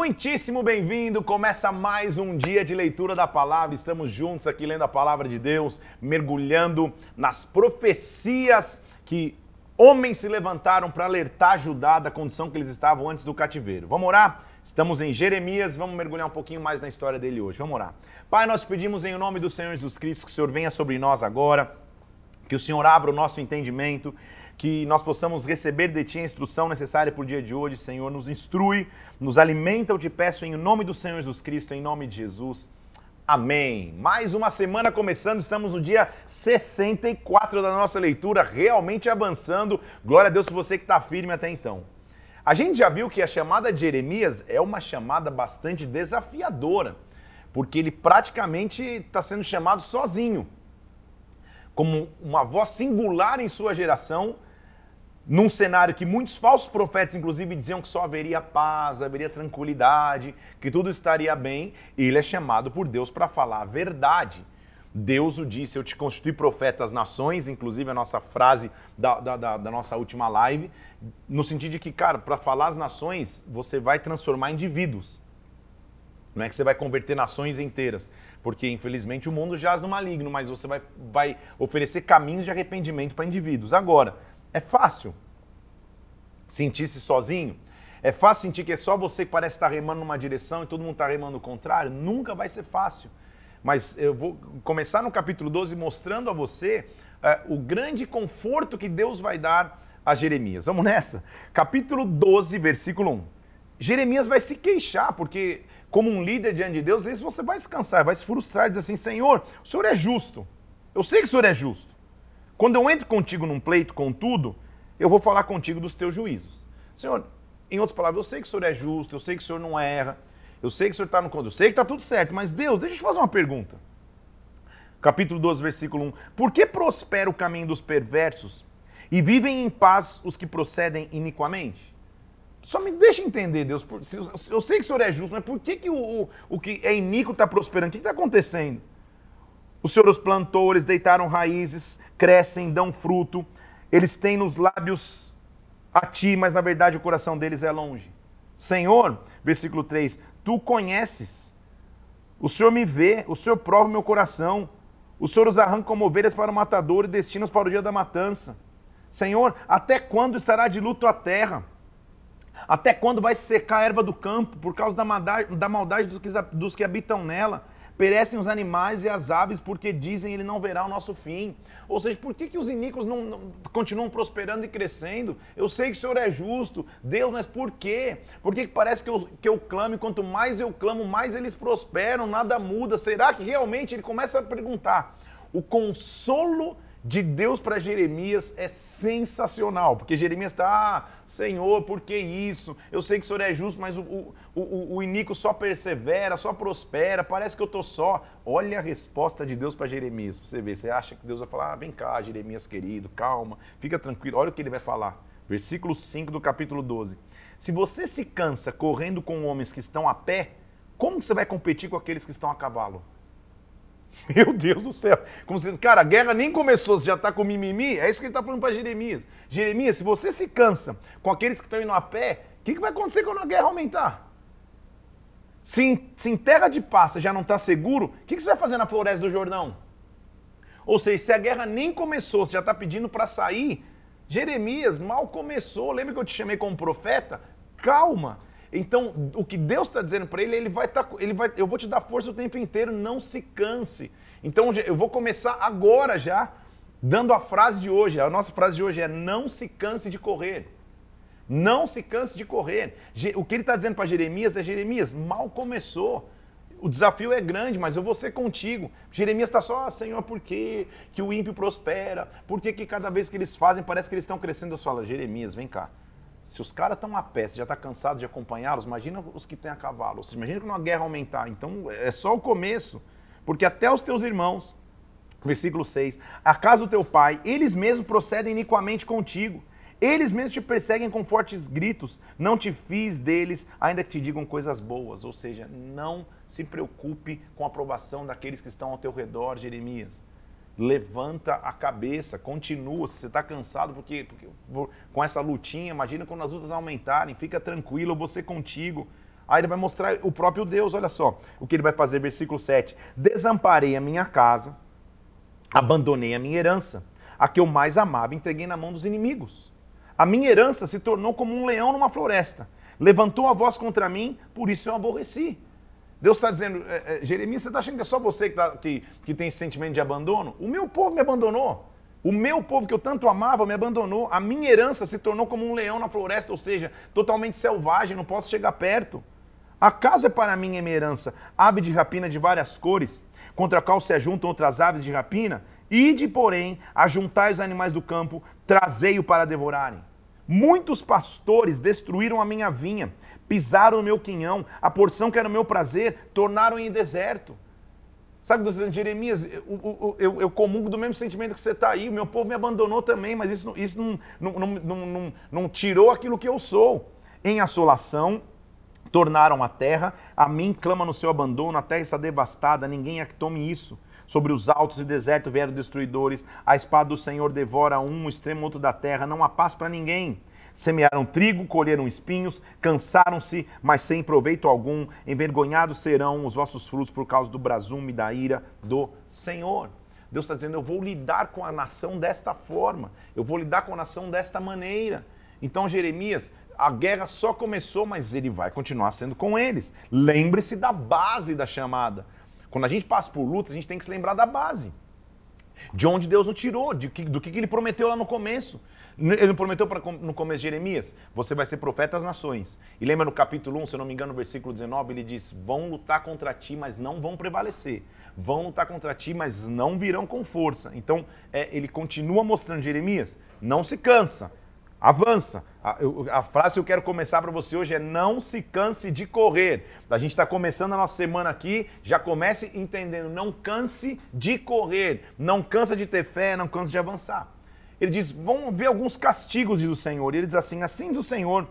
Muitíssimo bem-vindo! Começa mais um dia de leitura da palavra. Estamos juntos aqui lendo a palavra de Deus, mergulhando nas profecias que homens se levantaram para alertar Judá da condição que eles estavam antes do cativeiro. Vamos orar? Estamos em Jeremias, vamos mergulhar um pouquinho mais na história dele hoje. Vamos orar. Pai, nós pedimos em nome do Senhor Jesus Cristo que o Senhor venha sobre nós agora, que o Senhor abra o nosso entendimento, que nós possamos receber de Ti a instrução necessária para o dia de hoje, Senhor. Nos instrui, nos alimenta, eu te peço em nome do Senhor Jesus Cristo, em nome de Jesus. Amém. Mais uma semana começando, estamos no dia 64 da nossa leitura, realmente avançando. Glória a Deus por você que está firme até então. A gente já viu que a chamada de Jeremias é uma chamada bastante desafiadora, porque ele praticamente está sendo chamado sozinho, como uma voz singular em sua geração num cenário que muitos falsos profetas, inclusive, diziam que só haveria paz, haveria tranquilidade, que tudo estaria bem, ele é chamado por Deus para falar a verdade. Deus o disse, eu te constituí profeta às nações, inclusive a nossa frase da, da, da, da nossa última live, no sentido de que, cara, para falar as nações, você vai transformar indivíduos. Não é que você vai converter nações inteiras, porque infelizmente o mundo jaz no maligno, mas você vai, vai oferecer caminhos de arrependimento para indivíduos. Agora, é fácil sentir-se sozinho? É fácil sentir que é só você que parece estar remando numa direção e todo mundo está remando o contrário? Nunca vai ser fácil. Mas eu vou começar no capítulo 12 mostrando a você é, o grande conforto que Deus vai dar a Jeremias. Vamos nessa? Capítulo 12, versículo 1. Jeremias vai se queixar, porque, como um líder diante de Deus, às vezes você vai se cansar, vai se frustrar e dizer assim: Senhor, o Senhor é justo. Eu sei que o Senhor é justo. Quando eu entro contigo num pleito, contudo, eu vou falar contigo dos teus juízos. Senhor, em outras palavras, eu sei que o Senhor é justo, eu sei que o Senhor não erra, eu sei que o Senhor está no controle, eu sei que está tudo certo, mas Deus, deixa eu te fazer uma pergunta. Capítulo 12, versículo 1. Por que prospera o caminho dos perversos e vivem em paz os que procedem iniquamente? Só me deixa entender, Deus. Eu sei que o Senhor é justo, mas por que, que o, o, o que é iníquo está prosperando? O que está acontecendo? O Senhor os plantou, eles deitaram raízes, crescem, dão fruto. Eles têm nos lábios a ti, mas na verdade o coração deles é longe. Senhor, versículo 3, tu conheces. O Senhor me vê, o Senhor prova o meu coração. O Senhor os arranca como ovelhas para o matador e destina-os para o dia da matança. Senhor, até quando estará de luto a terra? Até quando vai secar a erva do campo por causa da maldade, dos que habitam nela? Perecem os animais e as aves porque dizem ele não verá o nosso fim. Ou seja, por que, que os iníquos não, não, continuam prosperando e crescendo? Eu sei que o Senhor é justo, Deus, mas por quê? Por que, que parece que eu, que eu clamo e quanto mais eu clamo, mais eles prosperam, nada muda? Será que realmente ele começa a perguntar? O consolo de Deus para Jeremias é sensacional, porque Jeremias está, ah, Senhor, por que isso? Eu sei que o Senhor é justo, mas o, o, o, o só persevera, só prospera, parece que eu estou só. Olha a resposta de Deus para Jeremias, para você ver. Você acha que Deus vai falar, ah, vem cá, Jeremias querido, calma, fica tranquilo, olha o que ele vai falar. Versículo 5 do capítulo 12. Se você se cansa correndo com homens que estão a pé, como você vai competir com aqueles que estão a cavalo? Meu Deus do céu. Como se, cara, a guerra nem começou, você já está com mimimi? É isso que ele está falando para Jeremias. Jeremias, se você se cansa com aqueles que estão indo a pé, o que, que vai acontecer quando a guerra aumentar? Se em, se em terra de você já não está seguro, o que, que você vai fazer na floresta do Jordão? Ou seja, se a guerra nem começou, você já está pedindo para sair, Jeremias mal começou. Lembra que eu te chamei como profeta? Calma. Então, o que Deus está dizendo para ele, ele vai estar, tá, ele vai, eu vou te dar força o tempo inteiro, não se canse. Então, eu vou começar agora já, dando a frase de hoje. A nossa frase de hoje é: não se canse de correr. Não se canse de correr. O que ele está dizendo para Jeremias é: Jeremias, mal começou. O desafio é grande, mas eu vou ser contigo. Jeremias está só, ah, Senhor, por que, que o ímpio prospera? Por que, que cada vez que eles fazem parece que eles estão crescendo? Eu falo, Jeremias, vem cá. Se os caras estão a pé, você já está cansado de acompanhá-los, imagina os que têm a cavalo. Você imagina quando a guerra aumentar. Então é só o começo. Porque até os teus irmãos, versículo 6, a casa do teu pai, eles mesmos procedem iniquamente contigo. Eles mesmos te perseguem com fortes gritos. Não te fiz deles, ainda que te digam coisas boas. Ou seja, não se preocupe com a aprovação daqueles que estão ao teu redor, Jeremias levanta a cabeça, continua. Se você está cansado porque, porque, com essa lutinha, imagina quando as lutas aumentarem, fica tranquilo, você contigo. Aí ele vai mostrar o próprio Deus, olha só o que ele vai fazer, versículo 7. Desamparei a minha casa, abandonei a minha herança, a que eu mais amava, entreguei na mão dos inimigos. A minha herança se tornou como um leão numa floresta. Levantou a voz contra mim, por isso eu aborreci. Deus está dizendo, é, é, Jeremias, você está achando que é só você que, tá, que, que tem esse sentimento de abandono? O meu povo me abandonou. O meu povo que eu tanto amava me abandonou. A minha herança se tornou como um leão na floresta, ou seja, totalmente selvagem, não posso chegar perto. Acaso é para mim a minha herança ave de rapina de várias cores, contra a qual se ajuntam outras aves de rapina? Ide, porém, ajuntai os animais do campo, trazei-o para devorarem. Muitos pastores destruíram a minha vinha, pisaram o meu quinhão, a porção que era o meu prazer, tornaram em deserto. Sabe, Jeremias, eu, eu, eu, comungo do mesmo sentimento que você está aí, o meu povo me abandonou também, mas isso, isso não, não, não, não, não tirou aquilo que eu sou. Em assolação, tornaram a terra, a mim clama no seu abandono, a terra está devastada, ninguém é que tome isso. Sobre os altos e desertos vieram destruidores, a espada do Senhor devora um, o extremo outro da terra, não há paz para ninguém. Semearam trigo, colheram espinhos, cansaram-se, mas sem proveito algum. Envergonhados serão os vossos frutos por causa do brasume da ira do Senhor. Deus está dizendo: eu vou lidar com a nação desta forma, eu vou lidar com a nação desta maneira. Então, Jeremias, a guerra só começou, mas ele vai continuar sendo com eles. Lembre-se da base da chamada. Quando a gente passa por lutas, a gente tem que se lembrar da base. De onde Deus nos tirou, de que, do que ele prometeu lá no começo. Ele não prometeu pra, no começo de Jeremias? Você vai ser profeta às nações. E lembra no capítulo 1, se eu não me engano, no versículo 19, ele diz: Vão lutar contra ti, mas não vão prevalecer. Vão lutar contra ti, mas não virão com força. Então, é, ele continua mostrando Jeremias: não se cansa, avança. A, a, frase que eu quero começar para você hoje é: não se canse de correr. A gente está começando a nossa semana aqui, já comece entendendo: não canse de correr, não cansa de ter fé, não cansa de avançar ele diz: vão ver alguns castigos, diz o Senhor. E ele diz assim: assim diz o Senhor,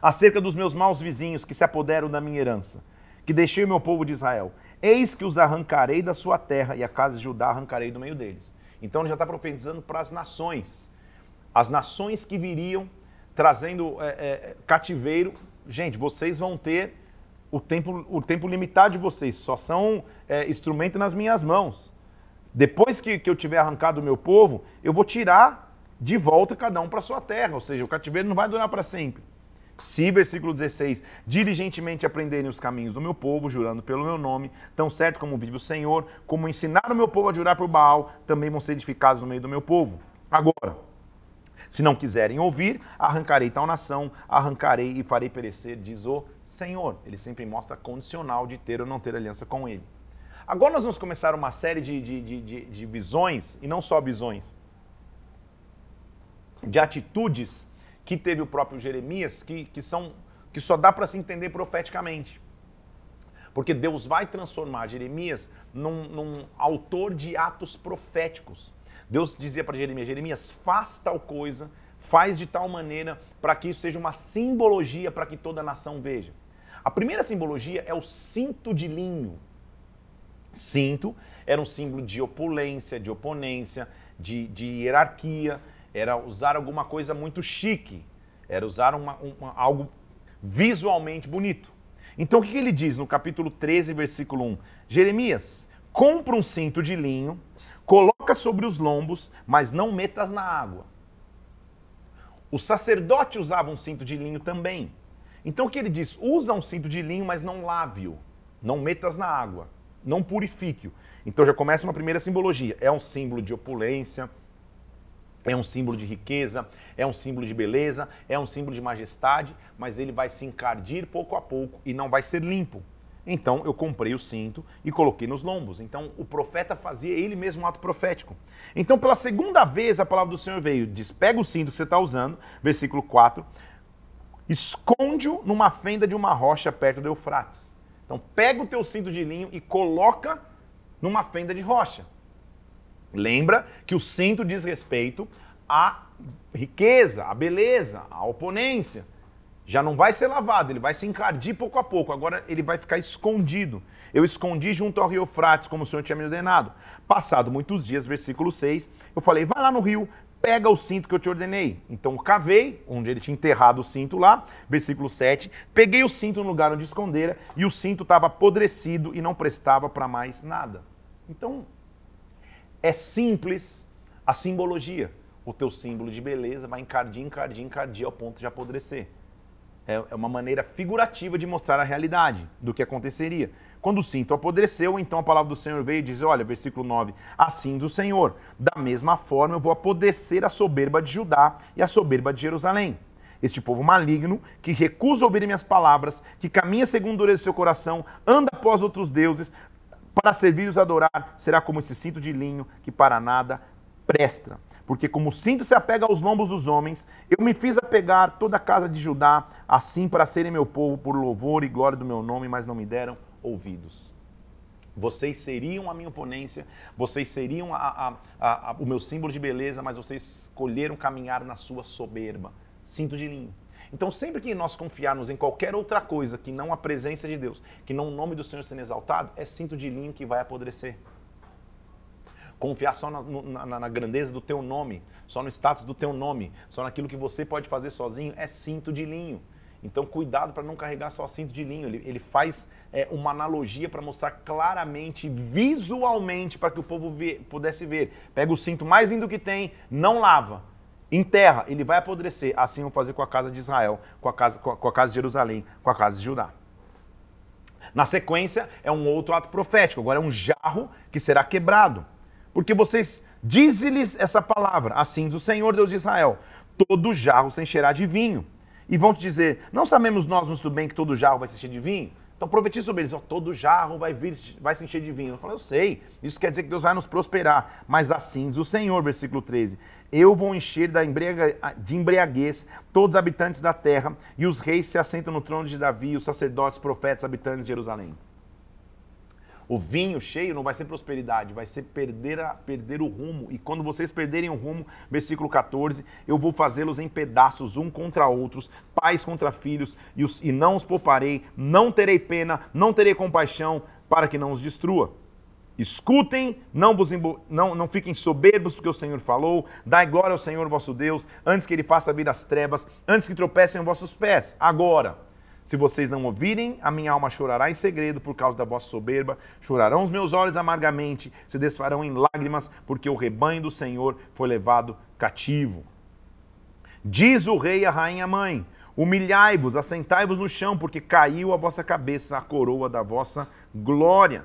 acerca dos meus maus vizinhos que se apoderam da minha herança, que deixei o meu povo de Israel. Eis que os arrancarei da sua terra e a casa de Judá arrancarei do meio deles. Então ele já está profetizando para as nações. As nações que viriam trazendo é, é, cativeiro. Gente, vocês vão ter o tempo, o tempo limitado de vocês, só são é, instrumento nas minhas mãos. Depois que, que eu tiver arrancado o meu povo, eu vou tirar de volta cada um para sua terra. Ou seja, o cativeiro não vai durar para sempre. Se, versículo 16, diligentemente aprenderem os caminhos do meu povo, jurando pelo meu nome, tão certo como vive o Senhor, como ensinar o meu povo a jurar por Baal, também vão ser edificados no meio do meu povo. Agora, se não quiserem ouvir, arrancarei tal nação, arrancarei e farei perecer, diz o Senhor. Ele sempre mostra condicional de ter ou não ter aliança com ele. Agora nós vamos começar uma série de, de, de, de visões, e não só visões, de atitudes que teve o próprio Jeremias, que, que, são, que só dá para se entender profeticamente. Porque Deus vai transformar Jeremias num, num autor de atos proféticos. Deus dizia para Jeremias: Jeremias, faz tal coisa, faz de tal maneira para que isso seja uma simbologia para que toda a nação veja. A primeira simbologia é o cinto de linho. Cinto era um símbolo de opulência, de oponência, de, de hierarquia, era usar alguma coisa muito chique, era usar uma, uma, algo visualmente bonito. Então o que, ele diz no capítulo 13, versículo 1? Jeremias, compra um cinto de linho, coloca sobre os lombos, mas não metas na água. O sacerdote usava um cinto de linho também. Então o que ele diz? Usa um cinto de linho, mas não lave-o, não metas na água não purifique-o. Então já começa uma primeira simbologia. É um símbolo de opulência, é um símbolo de riqueza, é um símbolo de beleza, é um símbolo de majestade, mas ele vai se encardir pouco a pouco e não vai ser limpo. Então eu comprei o cinto e coloquei nos lombos. Então o profeta fazia ele mesmo um ato profético. Então pela segunda vez a palavra do Senhor veio, diz: pega o cinto que você está usando, versículo 4, esconde-o numa fenda de uma rocha perto do Eufrates. Então pega o teu cinto de linho e coloca numa fenda de rocha. Lembra que o cinto diz respeito à riqueza, à beleza, à oponência. Já não vai ser lavado, ele vai se encardir pouco a pouco. Agora ele vai ficar escondido. Eu escondi junto ao rio Eufrates, como o Senhor tinha me ordenado. Passado muitos dias, versículo 6, eu falei: vai lá no rio, pega o cinto que eu te ordenei. Então cavei, onde ele tinha enterrado o cinto lá, versículo 7. Peguei o cinto no lugar onde escondera e o cinto estava apodrecido e não prestava para mais nada. Então, é simples a simbologia. O teu símbolo de beleza vai encardir, encardir, encardir ao ponto de apodrecer. É, é uma maneira figurativa de mostrar a realidade do que aconteceria. Quando o cinto apodreceu, então a palavra do Senhor veio e diz: Olha, versículo 9: Assim do Senhor, da mesma forma eu vou apodrecer a soberba de Judá e a soberba de Jerusalém. Este povo maligno, que recusa ouvir minhas palavras, que caminha segundo a dureza do seu coração, anda após outros deuses, para servir os adorar, será como esse cinto de linho que para nada presta. Porque como o cinto se apega aos lombos dos homens, eu me fiz apegar toda a casa de Judá, assim para serem meu povo por louvor e glória do meu nome, mas não me deram ouvidos. Vocês seriam a minha oponência, vocês seriam a, a, a, o meu símbolo de beleza, mas vocês escolheram caminhar na sua soberba. Cinto de linho. Então, sempre que nós confiarmos em qualquer outra coisa que não a presença de Deus, que não o nome do Senhor sendo exaltado, é cinto de linho que vai apodrecer. Confiar só na, na, na, grandeza do teu nome, só no status do teu nome, só naquilo que você pode fazer sozinho, é cinto de linho. Então, cuidado para não carregar só cinto de linho. Ele, ele faz é, uma analogia para mostrar claramente, visualmente, para que o povo vê, pudesse ver. Pega o cinto mais lindo que tem, não lava, enterra, ele vai apodrecer. Assim vão fazer com a casa de Israel, com a casa, com a, com a casa de Jerusalém, com a casa de Judá. Na sequência, é um outro ato profético. Agora é um jarro que será quebrado. Porque vocês, dize-lhes essa palavra, assim diz o Senhor Deus de Israel: todo jarro se encherá de vinho e vão te dizer: Não sabemos nós muito bem que todo jarro vai se encher de vinho? Então profetize sobre eles: oh, todo jarro vai, vir, vai se encher de vinho. Eu falo: Eu sei, isso quer dizer que Deus vai nos prosperar. Mas assim diz o Senhor, versículo 13: Eu vou encher de embriaguez todos os habitantes da terra, e os reis se assentam no trono de Davi, os sacerdotes, profetas, habitantes de Jerusalém. O vinho cheio não vai ser prosperidade, vai ser perder, a, perder o rumo. E quando vocês perderem o rumo, versículo 14, eu vou fazê-los em pedaços, um contra outros, pais contra filhos, e, os, e não os pouparei, não terei pena, não terei compaixão, para que não os destrua. Escutem, não, vos não, não fiquem soberbos porque o Senhor falou. Dai glória ao Senhor vosso Deus, antes que ele faça vir as trevas, antes que tropecem os vossos pés. Agora, se vocês não ouvirem, a minha alma chorará em segredo por causa da vossa soberba, chorarão os meus olhos amargamente, se desfarão em lágrimas, porque o rebanho do Senhor foi levado cativo. Diz o rei à rainha mãe: Humilhai-vos, assentai-vos no chão, porque caiu a vossa cabeça a coroa da vossa glória.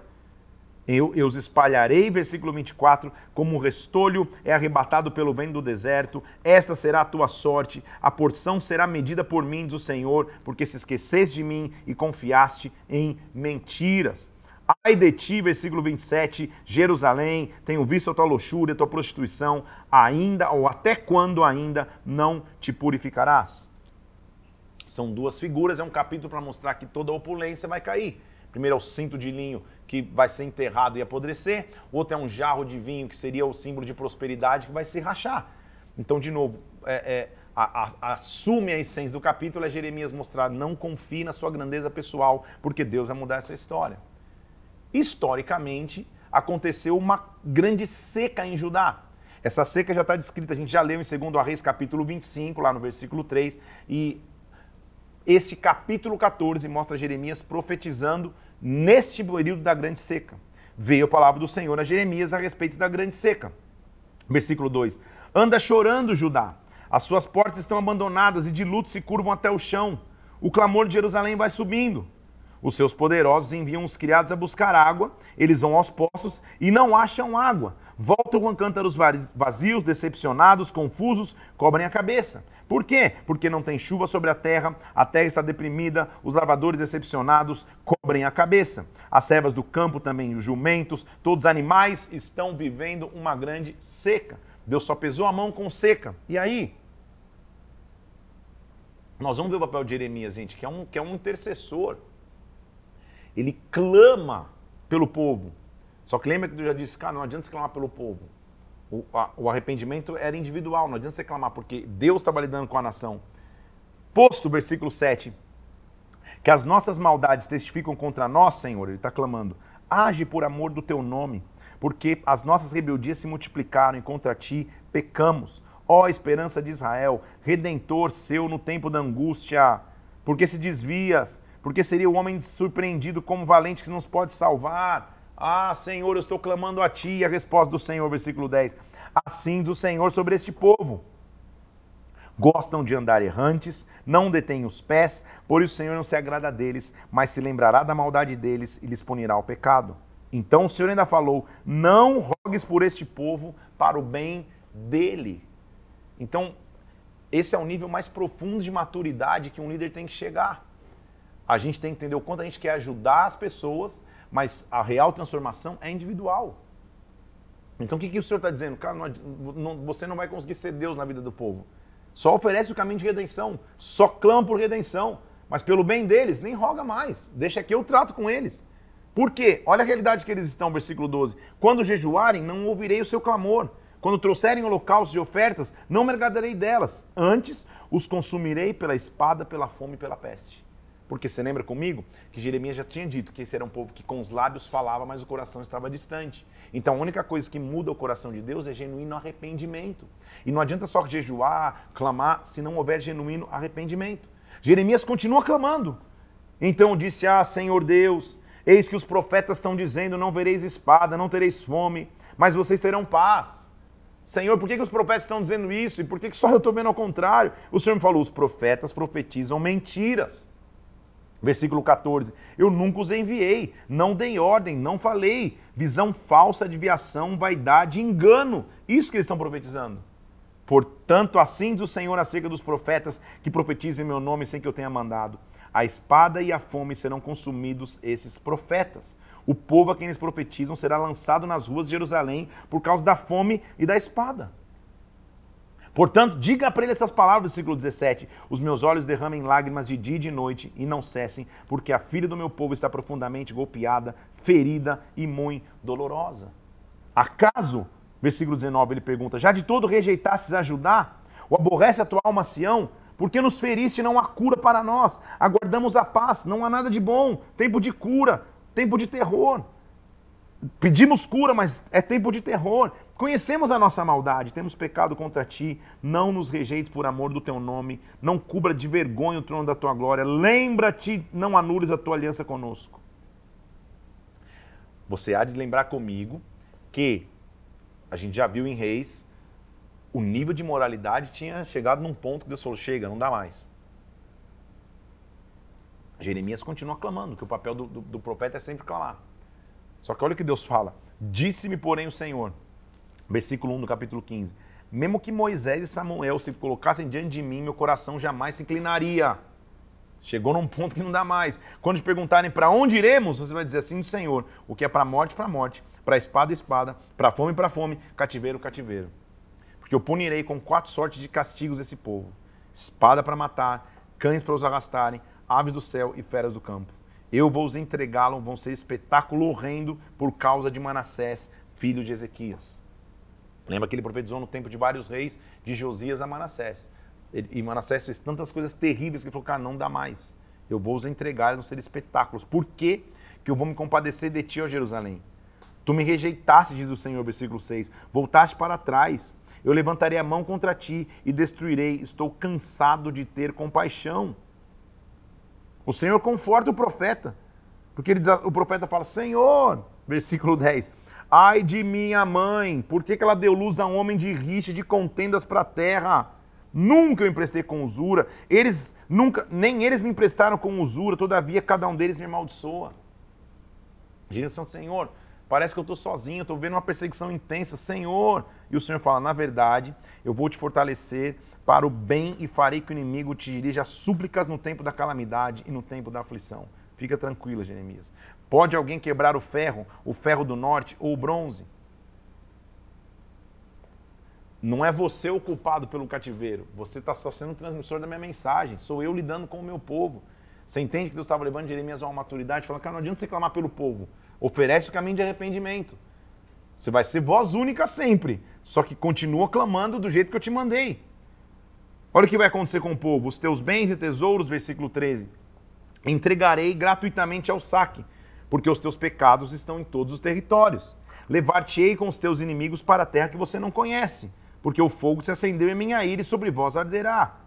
Eu, eu os espalharei, versículo 24, como um restolho é arrebatado pelo vento do deserto. Esta será a tua sorte. A porção será medida por mim, diz o Senhor, porque se esqueceste de mim e confiaste em mentiras. Ai de ti, versículo 27, Jerusalém, tenho visto a tua luxúria, a tua prostituição, ainda ou até quando ainda não te purificarás? São duas figuras, é um capítulo para mostrar que toda opulência vai cair. Primeiro é o cinto de linho que vai ser enterrado e apodrecer, outro é um jarro de vinho que seria o símbolo de prosperidade que vai se rachar. Então, de novo, é, é, a, a, assume a essência do capítulo é Jeremias mostrar não confie na sua grandeza pessoal, porque Deus vai mudar essa história. Historicamente, aconteceu uma grande seca em Judá. Essa seca já está descrita, a gente já leu em 2 Reis capítulo 25, lá no versículo 3, e esse capítulo 14 mostra Jeremias profetizando neste período da grande seca. Veio a palavra do Senhor a Jeremias a respeito da grande seca. Versículo 2: Anda chorando, Judá, as suas portas estão abandonadas e de luto se curvam até o chão. O clamor de Jerusalém vai subindo. Os seus poderosos enviam os criados a buscar água, eles vão aos poços e não acham água. Voltam com cântaros vazios, decepcionados, confusos, cobrem a cabeça. Por quê? Porque não tem chuva sobre a terra, a terra está deprimida, os lavadores decepcionados cobrem a cabeça. As servas do campo também, os jumentos, todos os animais estão vivendo uma grande seca. Deus só pesou a mão com seca. E aí? Nós vamos ver o papel de Jeremias, gente, que é um, que é um intercessor. Ele clama pelo povo. Só que lembra que eu já disse, cara, não adianta você clamar pelo povo. O, a, o arrependimento era individual, não adianta você clamar, porque Deus estava lidando com a nação. Posto, versículo 7, que as nossas maldades testificam contra nós, Senhor, ele está clamando, age por amor do teu nome, porque as nossas rebeldias se multiplicaram e contra ti pecamos. ó esperança de Israel, redentor seu no tempo da angústia, porque se desvias, porque seria o homem surpreendido como valente que nos pode salvar. Ah, Senhor, eu estou clamando a ti, e a resposta do Senhor, versículo 10. Assim diz o Senhor sobre este povo. Gostam de andar errantes, não detêm os pés, por isso o Senhor não se agrada deles, mas se lembrará da maldade deles e lhes punirá o pecado. Então o Senhor ainda falou: Não rogues por este povo para o bem dele. Então, esse é o nível mais profundo de maturidade que um líder tem que chegar. A gente tem que entender o quanto a gente quer ajudar as pessoas, mas a real transformação é individual. Então o que, que o Senhor está dizendo? Cara, não, não, você não vai conseguir ser Deus na vida do povo. Só oferece o caminho de redenção, só clama por redenção, mas pelo bem deles, nem roga mais. Deixa que eu trato com eles. Por quê? Olha a realidade que eles estão, versículo 12. Quando jejuarem, não ouvirei o seu clamor. Quando trouxerem holocaustos e ofertas, não me agradarei delas. Antes, os consumirei pela espada, pela fome e pela peste. Porque você lembra comigo que Jeremias já tinha dito que esse era um povo que com os lábios falava, mas o coração estava distante. Então a única coisa que muda o coração de Deus é genuíno arrependimento. E não adianta só jejuar, clamar, se não houver genuíno arrependimento. Jeremias continua clamando. Então disse: Ah, Senhor Deus, eis que os profetas estão dizendo: Não vereis espada, não tereis fome, mas vocês terão paz. Senhor, por que, que os profetas estão dizendo isso? E por que, que só eu estou vendo ao contrário? O Senhor me falou: os profetas profetizam mentiras. Versículo 14: Eu nunca os enviei, não dei ordem, não falei. Visão falsa, adivinhação, vaidade, engano. Isso que eles estão profetizando. Portanto, assim diz o Senhor acerca dos profetas que profetizem em meu nome sem que eu tenha mandado. A espada e a fome serão consumidos esses profetas. O povo a quem eles profetizam será lançado nas ruas de Jerusalém por causa da fome e da espada. Portanto, diga para ele essas palavras versículo 17: Os meus olhos derramem lágrimas de dia e de noite e não cessem, porque a filha do meu povo está profundamente golpeada, ferida e muito dolorosa. Acaso, versículo 19, ele pergunta: Já de todo rejeitasses ajudar? Ou aborrece a tua alma, Sião? Porque nos feriste não há cura para nós. Aguardamos a paz, não há nada de bom. Tempo de cura, tempo de terror. Pedimos cura, mas é tempo de terror. Conhecemos a nossa maldade, temos pecado contra ti, não nos rejeites por amor do teu nome, não cubra de vergonha o trono da tua glória, lembra-te, não anules a tua aliança conosco. Você há de lembrar comigo que a gente já viu em Reis, o nível de moralidade tinha chegado num ponto que Deus falou: chega, não dá mais. Jeremias continua clamando, que o papel do, do, do profeta é sempre clamar. Só que olha o que Deus fala: Disse-me, porém, o Senhor versículo 1 do capítulo 15. Mesmo que Moisés e Samuel se colocassem diante de mim, meu coração jamais se inclinaria. Chegou num ponto que não dá mais. Quando te perguntarem para onde iremos, você vai dizer assim do Senhor: o que é para morte, para morte, para espada, espada, para fome, para fome, cativeiro, cativeiro. Porque eu punirei com quatro sortes de castigos esse povo: espada para matar, cães para os arrastarem, aves do céu e feras do campo. Eu vou os entregá-los, vão ser espetáculo horrendo por causa de Manassés, filho de Ezequias. Lembra que ele profetizou no tempo de vários reis, de Josias a Manassés. E Manassés fez tantas coisas terríveis que ele falou, cara, não dá mais. Eu vou os entregar, vão ser espetáculos. Por que, que eu vou me compadecer de ti, ó Jerusalém? Tu me rejeitaste, diz o Senhor, versículo 6. Voltaste para trás. Eu levantarei a mão contra ti e destruirei. Estou cansado de ter compaixão. O Senhor conforta o profeta. Porque diz, o profeta fala, Senhor, versículo 10, Ai de minha mãe, por que, que ela deu luz a um homem de rixa, de contendas para a terra? Nunca eu emprestei com usura. Eles nunca, nem eles me emprestaram com usura, todavia cada um deles me amaldiçoa. Direção, Senhor, parece que eu estou sozinho, estou vendo uma perseguição intensa, Senhor. E o Senhor fala: na verdade, eu vou te fortalecer para o bem e farei que o inimigo te dirija súplicas no tempo da calamidade e no tempo da aflição. Fica tranquila, Jeremias. Pode alguém quebrar o ferro, o ferro do norte ou o bronze? Não é você o culpado pelo cativeiro. Você está só sendo transmissor da minha mensagem. Sou eu lidando com o meu povo. Você entende que Deus estava levando Jeremias a uma maturidade, falando, cara, não adianta você clamar pelo povo. Oferece o caminho de arrependimento. Você vai ser voz única sempre. Só que continua clamando do jeito que eu te mandei. Olha o que vai acontecer com o povo. Os teus bens e tesouros, versículo 13. Entregarei gratuitamente ao saque porque os teus pecados estão em todos os territórios. Levar-te-ei com os teus inimigos para a terra que você não conhece. porque o fogo se acendeu em minha ira e sobre vós arderá.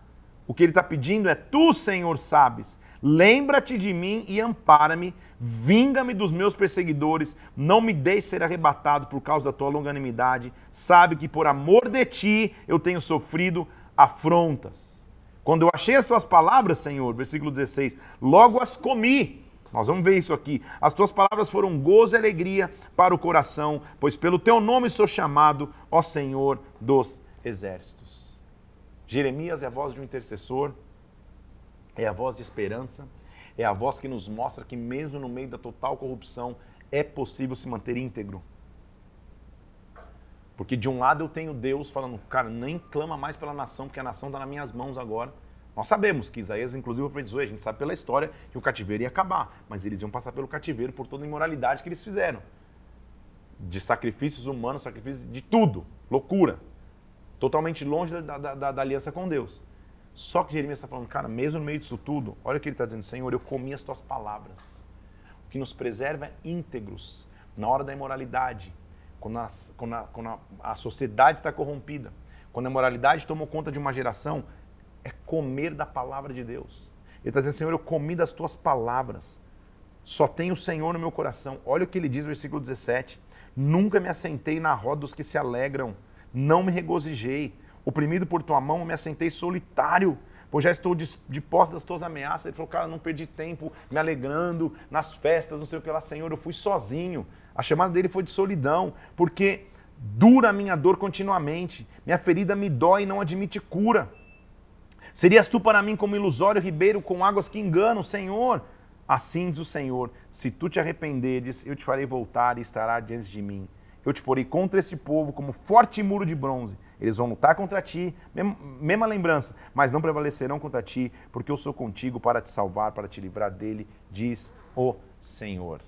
O que ele está pedindo é: Tu, Senhor, sabes. Lembra-te de mim e ampara-me, vinga-me dos meus perseguidores, não me deixe ser arrebatado por causa da tua longanimidade. Sabe que por amor de ti eu tenho sofrido afrontas. Quando eu achei as tuas palavras, Senhor, versículo 16, logo as comi. Nós vamos ver isso aqui. As tuas palavras foram gozo e alegria para o coração, pois pelo teu nome sou chamado, ó Senhor dos exércitos. Jeremias é a voz de um intercessor, é a voz de esperança, é a voz que nos mostra que, mesmo no meio da total corrupção, é possível se manter íntegro. Porque de um lado eu tenho Deus falando, cara, nem clama mais pela nação, porque a nação está nas minhas mãos agora. Nós sabemos que Isaías, inclusive, profetizou, a gente sabe pela história que o cativeiro ia acabar, mas eles iam passar pelo cativeiro por toda a imoralidade que eles fizeram. De sacrifícios humanos, sacrifícios de tudo, loucura. Totalmente longe da, da, da, da aliança com Deus. Só que Jeremias está falando, cara, mesmo no meio disso tudo, olha o que ele está dizendo, Senhor, eu comi as tuas palavras. O que nos preserva íntegros na hora da imoralidade, quando, a, quando, a, quando a, a sociedade está corrompida, quando a moralidade tomou conta de uma geração, é comer da palavra de Deus. Ele está dizendo, Senhor, eu comi das tuas palavras. Só tenho o Senhor no meu coração. Olha o que ele diz no versículo 17. Nunca me assentei na roda dos que se alegram, não me regozijei Oprimido por tua mão, me assentei solitário, pois já estou de, de posse das tuas ameaças. Ele falou, cara, não perdi tempo me alegrando nas festas, não sei o que lá, Senhor, eu fui sozinho. A chamada dele foi de solidão, porque dura a minha dor continuamente, minha ferida me dói e não admite cura. Serias tu para mim como ilusório ribeiro com águas que enganam, Senhor. Assim diz o Senhor: se tu te arrependeres, eu te farei voltar e estará diante de mim. Eu te porei contra esse povo como forte muro de bronze eles vão lutar contra ti, mesma lembrança, mas não prevalecerão contra ti, porque eu sou contigo para te salvar, para te livrar dele, diz o Senhor.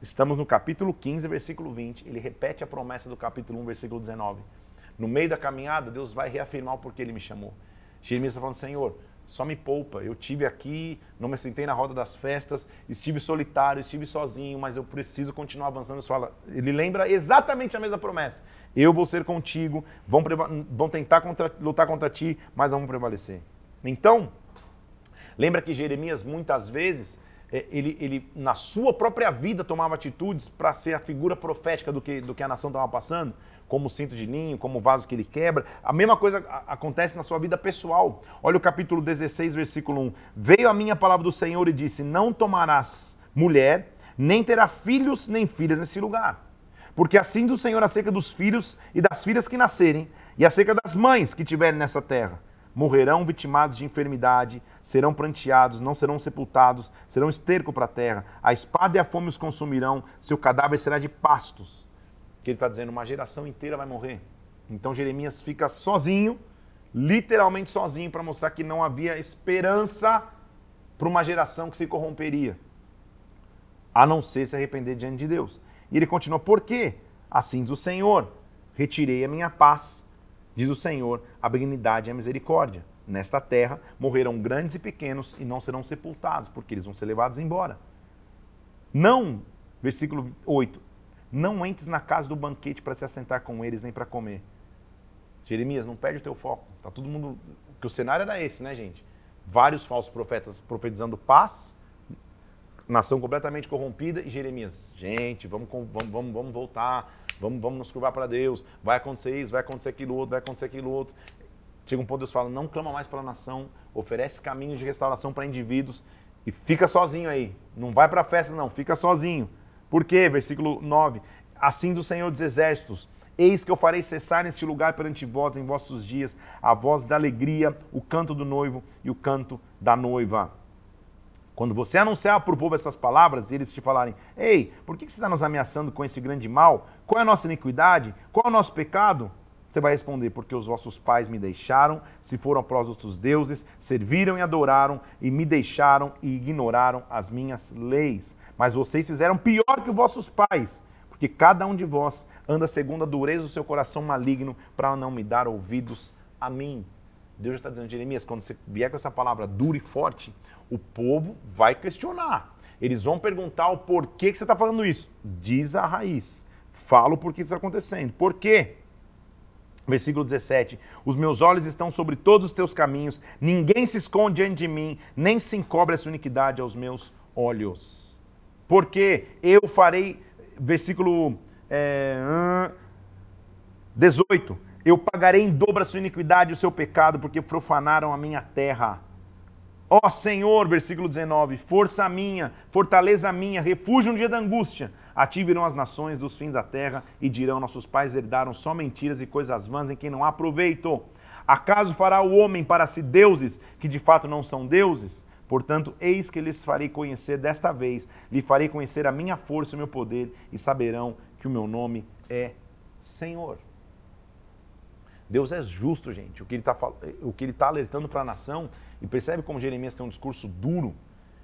Estamos no capítulo 15, versículo 20. Ele repete a promessa do capítulo 1, versículo 19. No meio da caminhada, Deus vai reafirmar o porquê ele me chamou. Jeremias está falando, Senhor, só me poupa. Eu tive aqui, não me sentei na roda das festas, estive solitário, estive sozinho, mas eu preciso continuar avançando. Fala, ele lembra exatamente a mesma promessa. Eu vou ser contigo, vão, vão tentar contra, lutar contra ti, mas vão prevalecer. Então, lembra que Jeremias muitas vezes ele, ele, na sua própria vida, tomava atitudes para ser a figura profética do que, do que a nação estava passando, como o cinto de linho, como o vaso que ele quebra. A mesma coisa acontece na sua vida pessoal. Olha o capítulo 16, versículo 1. Veio a minha palavra do Senhor e disse: Não tomarás mulher, nem terá filhos nem filhas nesse lugar. Porque assim do Senhor acerca dos filhos e das filhas que nascerem, e acerca das mães que tiverem nessa terra morrerão vitimados de enfermidade, serão pranteados, não serão sepultados, serão esterco para a terra. A espada e a fome os consumirão, seu cadáver será de pastos. Que ele está dizendo, uma geração inteira vai morrer. Então Jeremias fica sozinho, literalmente sozinho, para mostrar que não havia esperança para uma geração que se corromperia, a não ser se arrepender diante de Deus. E ele continua, por quê? Assim diz o Senhor, retirei a minha paz Diz o Senhor, a benignidade e a misericórdia. Nesta terra morrerão grandes e pequenos e não serão sepultados, porque eles vão ser levados embora. Não, versículo 8, não entres na casa do banquete para se assentar com eles nem para comer. Jeremias, não perde o teu foco. Tá todo mundo. Porque o cenário era esse, né, gente? Vários falsos profetas profetizando paz, nação completamente corrompida, e Jeremias, gente, vamos, vamos, vamos, vamos voltar, vamos, vamos nos curvar para Deus, vai acontecer isso, vai acontecer aquilo outro, vai acontecer aquilo outro. Chega um ponto Deus fala, não clama mais pela nação, oferece caminhos de restauração para indivíduos e fica sozinho aí. Não vai para a festa não, fica sozinho. Por quê? Versículo 9. Assim do Senhor dos Exércitos, Eis que eu farei cessar neste lugar perante vós em vossos dias a voz da alegria, o canto do noivo e o canto da noiva. Quando você anunciar para o povo essas palavras e eles te falarem: Ei, por que você está nos ameaçando com esse grande mal? Qual é a nossa iniquidade? Qual é o nosso pecado? Você vai responder: Porque os vossos pais me deixaram, se foram após outros deuses, serviram e adoraram, e me deixaram e ignoraram as minhas leis. Mas vocês fizeram pior que os vossos pais, porque cada um de vós anda segundo a dureza do seu coração maligno, para não me dar ouvidos a mim. Deus já está dizendo, Jeremias, quando você vier com essa palavra dura e forte, o povo vai questionar. Eles vão perguntar o porquê que você está falando isso. Diz a raiz. Fala o porquê isso está acontecendo. Por quê? Versículo 17: Os meus olhos estão sobre todos os teus caminhos, ninguém se esconde diante de mim, nem se encobre a sua iniquidade aos meus olhos. Porque eu farei, versículo é, 18: Eu pagarei em dobro a sua iniquidade e o seu pecado, porque profanaram a minha terra. Ó Senhor, versículo 19: Força minha, fortaleza minha, refúgio no dia da angústia. A ti virão as nações dos fins da terra e dirão: Nossos pais herdaram só mentiras e coisas vãs em que não há proveito. Acaso fará o homem para si deuses que de fato não são deuses? Portanto, eis que lhes farei conhecer desta vez, lhe farei conhecer a minha força e o meu poder, e saberão que o meu nome é Senhor. Deus é justo, gente. O que ele está tá alertando para a nação, e percebe como Jeremias tem um discurso duro,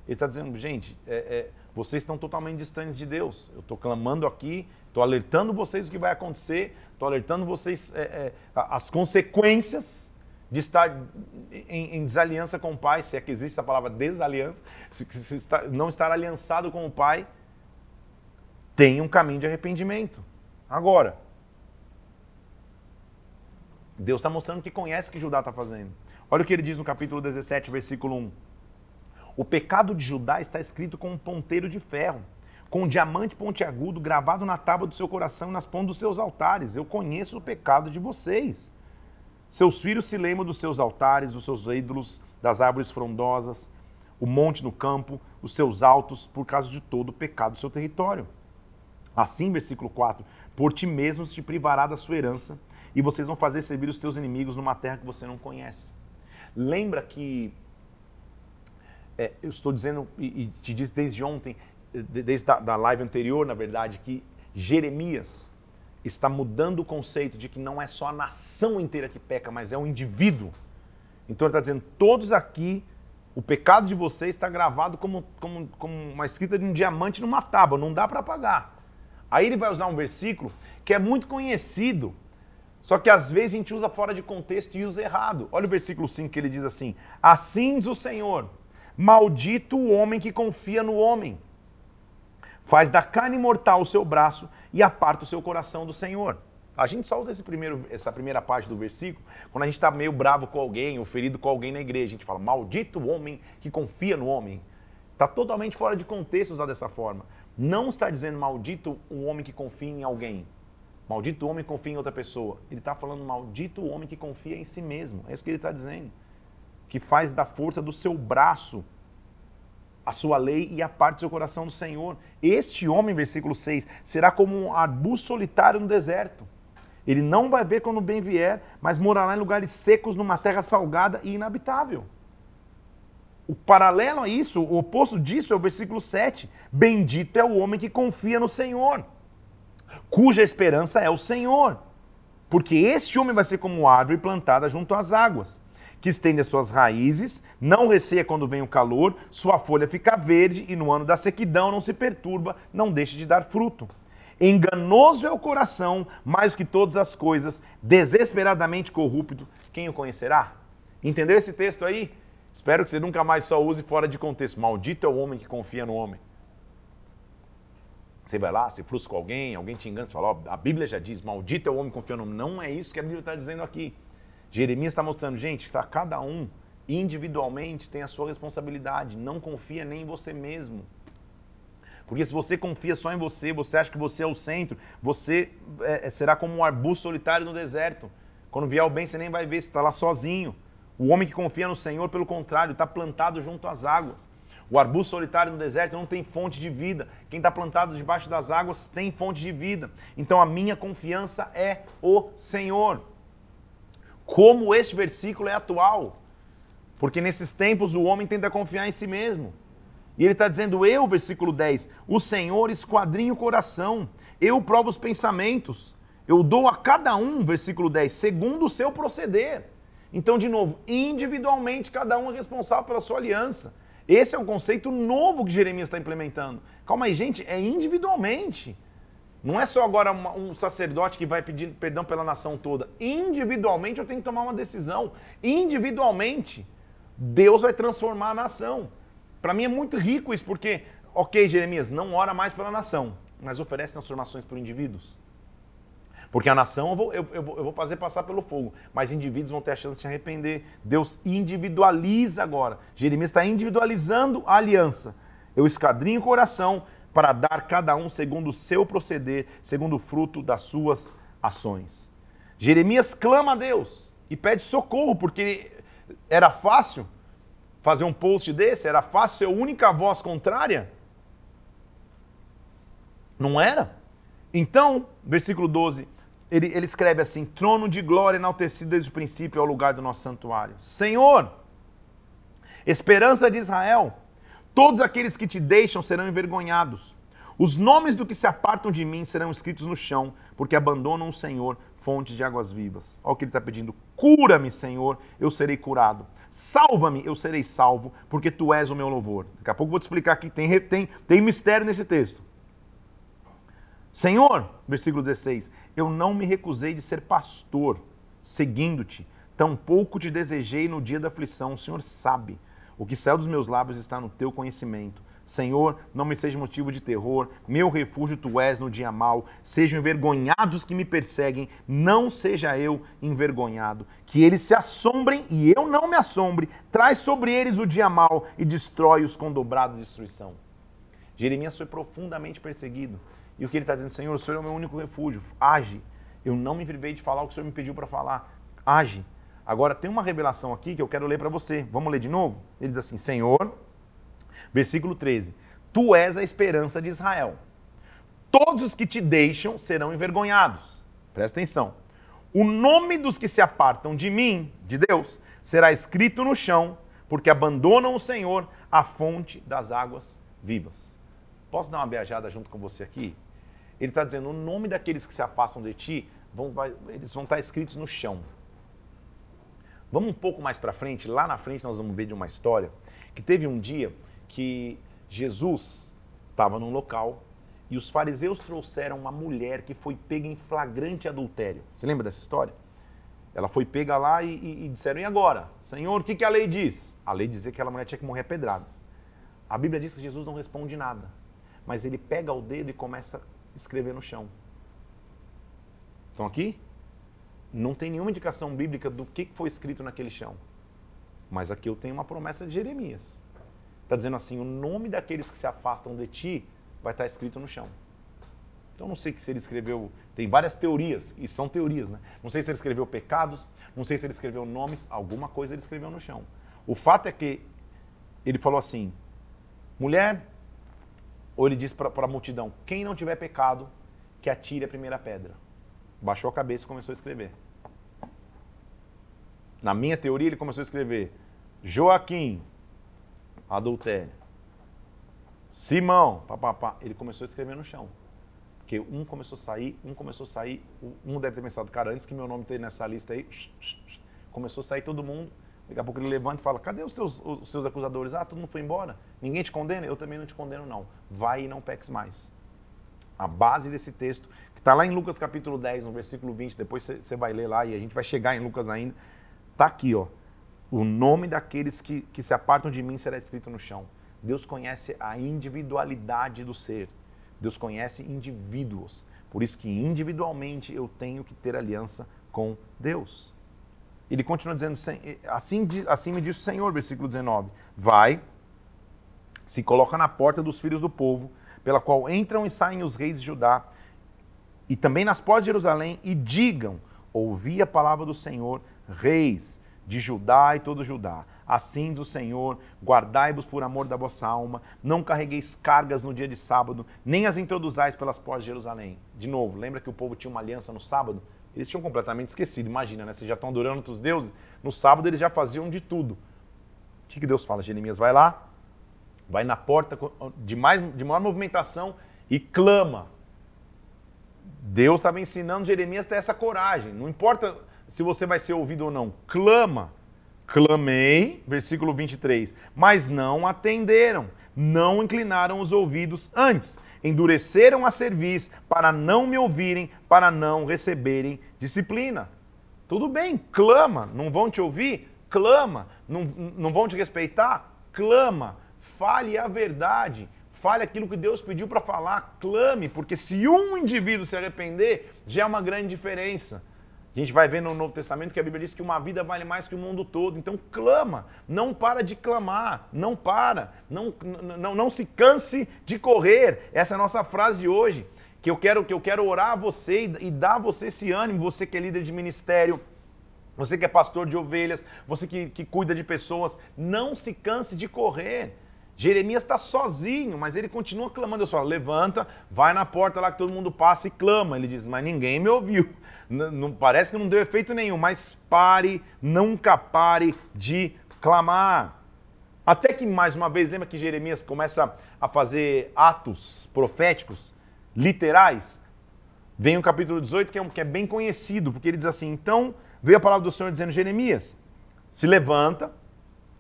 ele está dizendo, gente, é, é, vocês estão totalmente distantes de Deus. Eu estou clamando aqui, estou alertando vocês do que vai acontecer, estou alertando vocês é, é, as consequências de estar em, em, desaliança com o Pai, se é que existe essa palavra desaliança, se, se está, não estar aliançado com o Pai, tem um caminho de arrependimento. Agora, Deus está mostrando que conhece o que Judá está fazendo. Olha o que ele diz no capítulo 17, versículo 1. O pecado de Judá está escrito com um ponteiro de ferro, com um diamante pontiagudo gravado na tábua do seu coração e nas pontas dos seus altares. Eu conheço o pecado de vocês. Seus filhos se lembram dos seus altares, dos seus ídolos, das árvores frondosas, o monte no campo, os seus altos, por causa de todo o pecado do seu território. Assim, versículo 4: Por ti mesmo te privará da sua herança, e vocês vão fazer servir os teus inimigos numa terra que você não conhece. Lembra que é, eu estou dizendo e, e, te disse desde ontem, desde a da live anterior, na verdade, que Jeremias está mudando o conceito de que não é só a nação inteira que peca, mas é o indivíduo. Então ele está dizendo, todos aqui, o pecado de vocês está gravado como, como, como uma escrita de um diamante numa tábua, não dá para apagar. Aí ele vai usar um versículo que é muito conhecido, só que às vezes a gente usa fora de contexto e usa errado. Olha o versículo 5 que ele diz assim: Assim diz o Senhor, Maldito o homem que confia no homem. Faz da carne mortal o seu braço e aparta o seu coração do Senhor. A gente só usa esse primeiro, essa primeira parte do versículo quando a gente está meio bravo com alguém ou ferido com alguém na igreja. A gente fala, maldito o homem que confia no homem. Está totalmente fora de contexto usar dessa forma. Não está dizendo maldito o homem que confia em alguém. Maldito homem confia em outra pessoa. Ele está falando maldito homem que confia em si mesmo. É isso que ele está dizendo que faz da força do seu braço a sua lei e a parte do seu coração do Senhor. Este homem, versículo 6, será como um arbusto solitário no deserto. Ele não vai ver quando o bem vier, mas morará em lugares secos, numa terra salgada e inabitável. O paralelo a isso, o oposto disso é o versículo 7. Bendito é o homem que confia no Senhor, cuja esperança é o Senhor. Porque este homem vai ser como árvore plantada junto às águas que estende as suas raízes, não receia quando vem o calor, sua folha fica verde e no ano da sequidão não se perturba, não deixa de dar fruto. Enganoso é o coração, mais que todas as coisas, desesperadamente corrupto, quem o conhecerá? Entendeu esse texto aí? Espero que você nunca mais só use fora de contexto. Maldito é o homem que confia no homem. Você vai lá, se frustra com alguém, alguém te engana, você fala, ó, a Bíblia já diz, maldito é o homem que confia no homem. Não é isso que a Bíblia está dizendo aqui. Jeremias está mostrando, gente, que cada um individualmente tem a sua responsabilidade. Não confia nem em você mesmo. Porque se você confia só em você, você acha que você é o centro, você é, é será como um arbusto solitário no deserto. Quando vier o bem, você nem vai ver, você está lá sozinho. O homem que confia no Senhor, pelo contrário, está plantado junto às águas. O arbusto solitário no deserto não tem fonte de vida. Quem está plantado debaixo das águas tem fonte de vida. Então a minha confiança é o Senhor como este versículo é atual. Porque nesses tempos o homem tenta confiar em si mesmo. E ele está dizendo, eu, versículo 10, o Senhor esquadrinha o coração, eu provo os pensamentos, eu dou a cada um, versículo 10, segundo o seu proceder. Então, de novo, individualmente cada um é responsável pela sua aliança. Esse é um conceito novo que Jeremias está implementando. Calma aí, gente, é individualmente. Não é só agora um sacerdote que vai pedir perdão pela nação toda. Individualmente eu tenho que tomar uma decisão. Individualmente, Deus vai transformar a nação. Para mim é muito rico isso, porque, ok, Jeremias, não ora mais pela nação, mas oferece transformações por indivíduos. Porque a nação eu vou, eu, eu, vou, eu vou fazer passar pelo fogo, mas indivíduos vão ter a chance de se arrepender. Deus individualiza agora. Jeremias está individualizando a aliança. Eu escadrinho o coração para dar cada um segundo o seu proceder, segundo o fruto das suas ações. Jeremias clama a Deus e pede socorro, porque era fácil fazer um post desse? Era fácil ser a única voz contrária? Não era? Então, versículo 12, ele, ele escreve assim: trono de glória enaltecido desde o princípio ao lugar do nosso santuário. Senhor, esperança de Israel, todos aqueles que te deixam serão envergonhados. Os nomes do que se apartam de mim serão escritos no chão, porque abandonam o Senhor, fonte de águas vivas. Olha o que ele está pedindo: cura-me, Senhor, eu serei curado. Salva-me, eu serei salvo, porque tu és o meu louvor. Daqui a pouco vou te explicar aqui, tem, tem, tem mistério nesse texto. Senhor, versículo 16, eu não me recusei de ser pastor, seguindo-te, tampouco te desejei no dia da aflição, o Senhor sabe. O que saiu dos meus lábios está no teu conhecimento. Senhor, não me seja motivo de terror, meu refúgio tu és no dia mau. Sejam envergonhados que me perseguem, não seja eu envergonhado. Que eles se assombrem e eu não me assombre. Traz sobre eles o dia mau e destrói-os com dobrada destruição. Jeremias foi profundamente perseguido. E o que ele está dizendo, Senhor, o Senhor é o meu único refúgio, age. Eu não me privei de falar o que o Senhor me pediu para falar, age. Agora, tem uma revelação aqui que eu quero ler para você. Vamos ler de novo? Ele diz assim: Senhor, versículo 13: Tu és a esperança de Israel. Todos os que te deixam serão envergonhados. Presta atenção. O nome dos que se apartam de mim, de Deus, será escrito no chão, porque abandonam o Senhor, a fonte das águas vivas. Posso dar uma viajada junto com você aqui? Ele está dizendo: o nome daqueles que se afastam de ti, vão, eles vão estar escritos no chão. Vamos um pouco mais para frente, lá na frente nós vamos ver de uma história que teve um dia que Jesus estava num local e os fariseus trouxeram uma mulher que foi pega em flagrante adultério. Você lembra dessa história? Ela foi pega lá e, e, e disseram: e agora? Senhor, o que, que a lei diz? A lei dizia que aquela mulher tinha que morrer a pedradas. A Bíblia diz que Jesus não responde nada mas ele pega o dedo e começa escrever no chão. Estão aqui? Não tem nenhuma indicação bíblica do que foi escrito naquele chão. Mas aqui eu tenho uma promessa de Jeremias. Está dizendo assim: o nome daqueles que se afastam de ti vai estar escrito no chão. Então não sei se ele escreveu, tem várias teorias, e são teorias, né? Não sei se ele escreveu pecados, não sei se ele escreveu nomes, alguma coisa ele escreveu no chão. O fato é que ele falou assim: mulher, ou ele diz para a multidão: quem não tiver pecado, que atire a primeira pedra. Baixou a cabeça e começou a escrever. Na minha teoria, ele começou a escrever: Joaquim, adultério. Simão, papapá. Ele começou a escrever no chão. Porque um começou a sair, um começou a sair, um deve ter pensado, cara, antes que meu nome esteja nessa lista aí, começou a sair todo mundo. Daqui a pouco ele levanta e fala: Cadê os, teus, os seus acusadores? Ah, todo mundo foi embora. Ninguém te condena? Eu também não te condeno, não. Vai e não peques mais. A base desse texto, que está lá em Lucas capítulo 10, no versículo 20, depois você vai ler lá e a gente vai chegar em Lucas ainda. Está aqui, ó. O nome daqueles que, que se apartam de mim será escrito no chão. Deus conhece a individualidade do ser. Deus conhece indivíduos. Por isso que individualmente eu tenho que ter aliança com Deus. Ele continua dizendo, assim, assim me disse o Senhor, versículo 19: Vai, se coloca na porta dos filhos do povo, pela qual entram e saem os reis de Judá, e também nas portas de Jerusalém, e digam: Ouvi a palavra do Senhor, reis de Judá e todo Judá. Assim diz o Senhor, guardai-vos por amor da vossa alma, não carregueis cargas no dia de sábado, nem as introduzais pelas portas de Jerusalém. De novo, lembra que o povo tinha uma aliança no sábado? Eles tinham completamente esquecido. Imagina, né? Vocês já estão adorando outros deuses. No sábado eles já faziam de tudo. O que, que Deus fala? Jeremias vai lá, vai na porta de, mais, de maior movimentação e clama. Deus estava ensinando Jeremias a ter essa coragem. Não importa se você vai ser ouvido ou não. Clama. Clamei, versículo 23, mas não atenderam, não inclinaram os ouvidos antes endureceram a cerviz para não me ouvirem, para não receberem disciplina. Tudo bem, clama. Não vão te ouvir? Clama. Não, não vão te respeitar? Clama. Fale a verdade. fale aquilo que Deus pediu para falar, clame, porque se um indivíduo se arrepender, já é uma grande diferença. A gente vai ver no Novo Testamento que a Bíblia diz que uma vida vale mais que o mundo todo. Então clama, não para de clamar, não para, não, não, não se canse de correr. Essa é a nossa frase de hoje, que eu quero que eu quero orar a você e, e dar a você esse ânimo, você que é líder de ministério, você que é pastor de ovelhas, você que, que cuida de pessoas, não se canse de correr. Jeremias está sozinho, mas ele continua clamando. Deus fala: levanta, vai na porta lá que todo mundo passa e clama. Ele diz: mas ninguém me ouviu. Não, não, parece que não deu efeito nenhum, mas pare, nunca pare de clamar. Até que mais uma vez, lembra que Jeremias começa a fazer atos proféticos, literais? Vem o capítulo 18, que é, um, que é bem conhecido, porque ele diz assim: então veio a palavra do Senhor dizendo: Jeremias, se levanta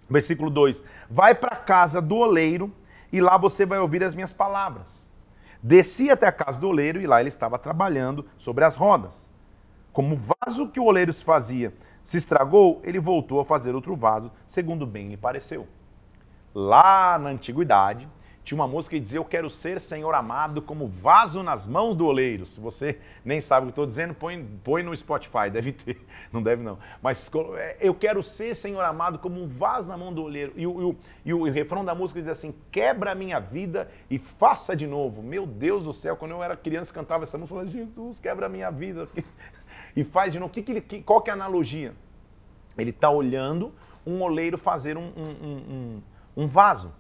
Versículo 2: Vai para a casa do oleiro e lá você vai ouvir as minhas palavras. Desci até a casa do oleiro e lá ele estava trabalhando sobre as rodas. Como o vaso que o oleiro se fazia se estragou, ele voltou a fazer outro vaso, segundo bem lhe pareceu. Lá na antiguidade, tinha uma música que dizia: Eu quero ser, Senhor amado, como vaso nas mãos do oleiro. Se você nem sabe o que estou dizendo, põe, põe no Spotify, deve ter. Não deve, não. Mas é, eu quero ser, Senhor amado, como um vaso na mão do oleiro. E o, e o, e o, e o refrão da música diz assim: Quebra a minha vida e faça de novo. Meu Deus do céu, quando eu era criança cantava essa música, eu falava: Jesus, quebra a minha vida e faz de novo. Que que que, qual que é a analogia? Ele está olhando um oleiro fazer um, um, um, um vaso.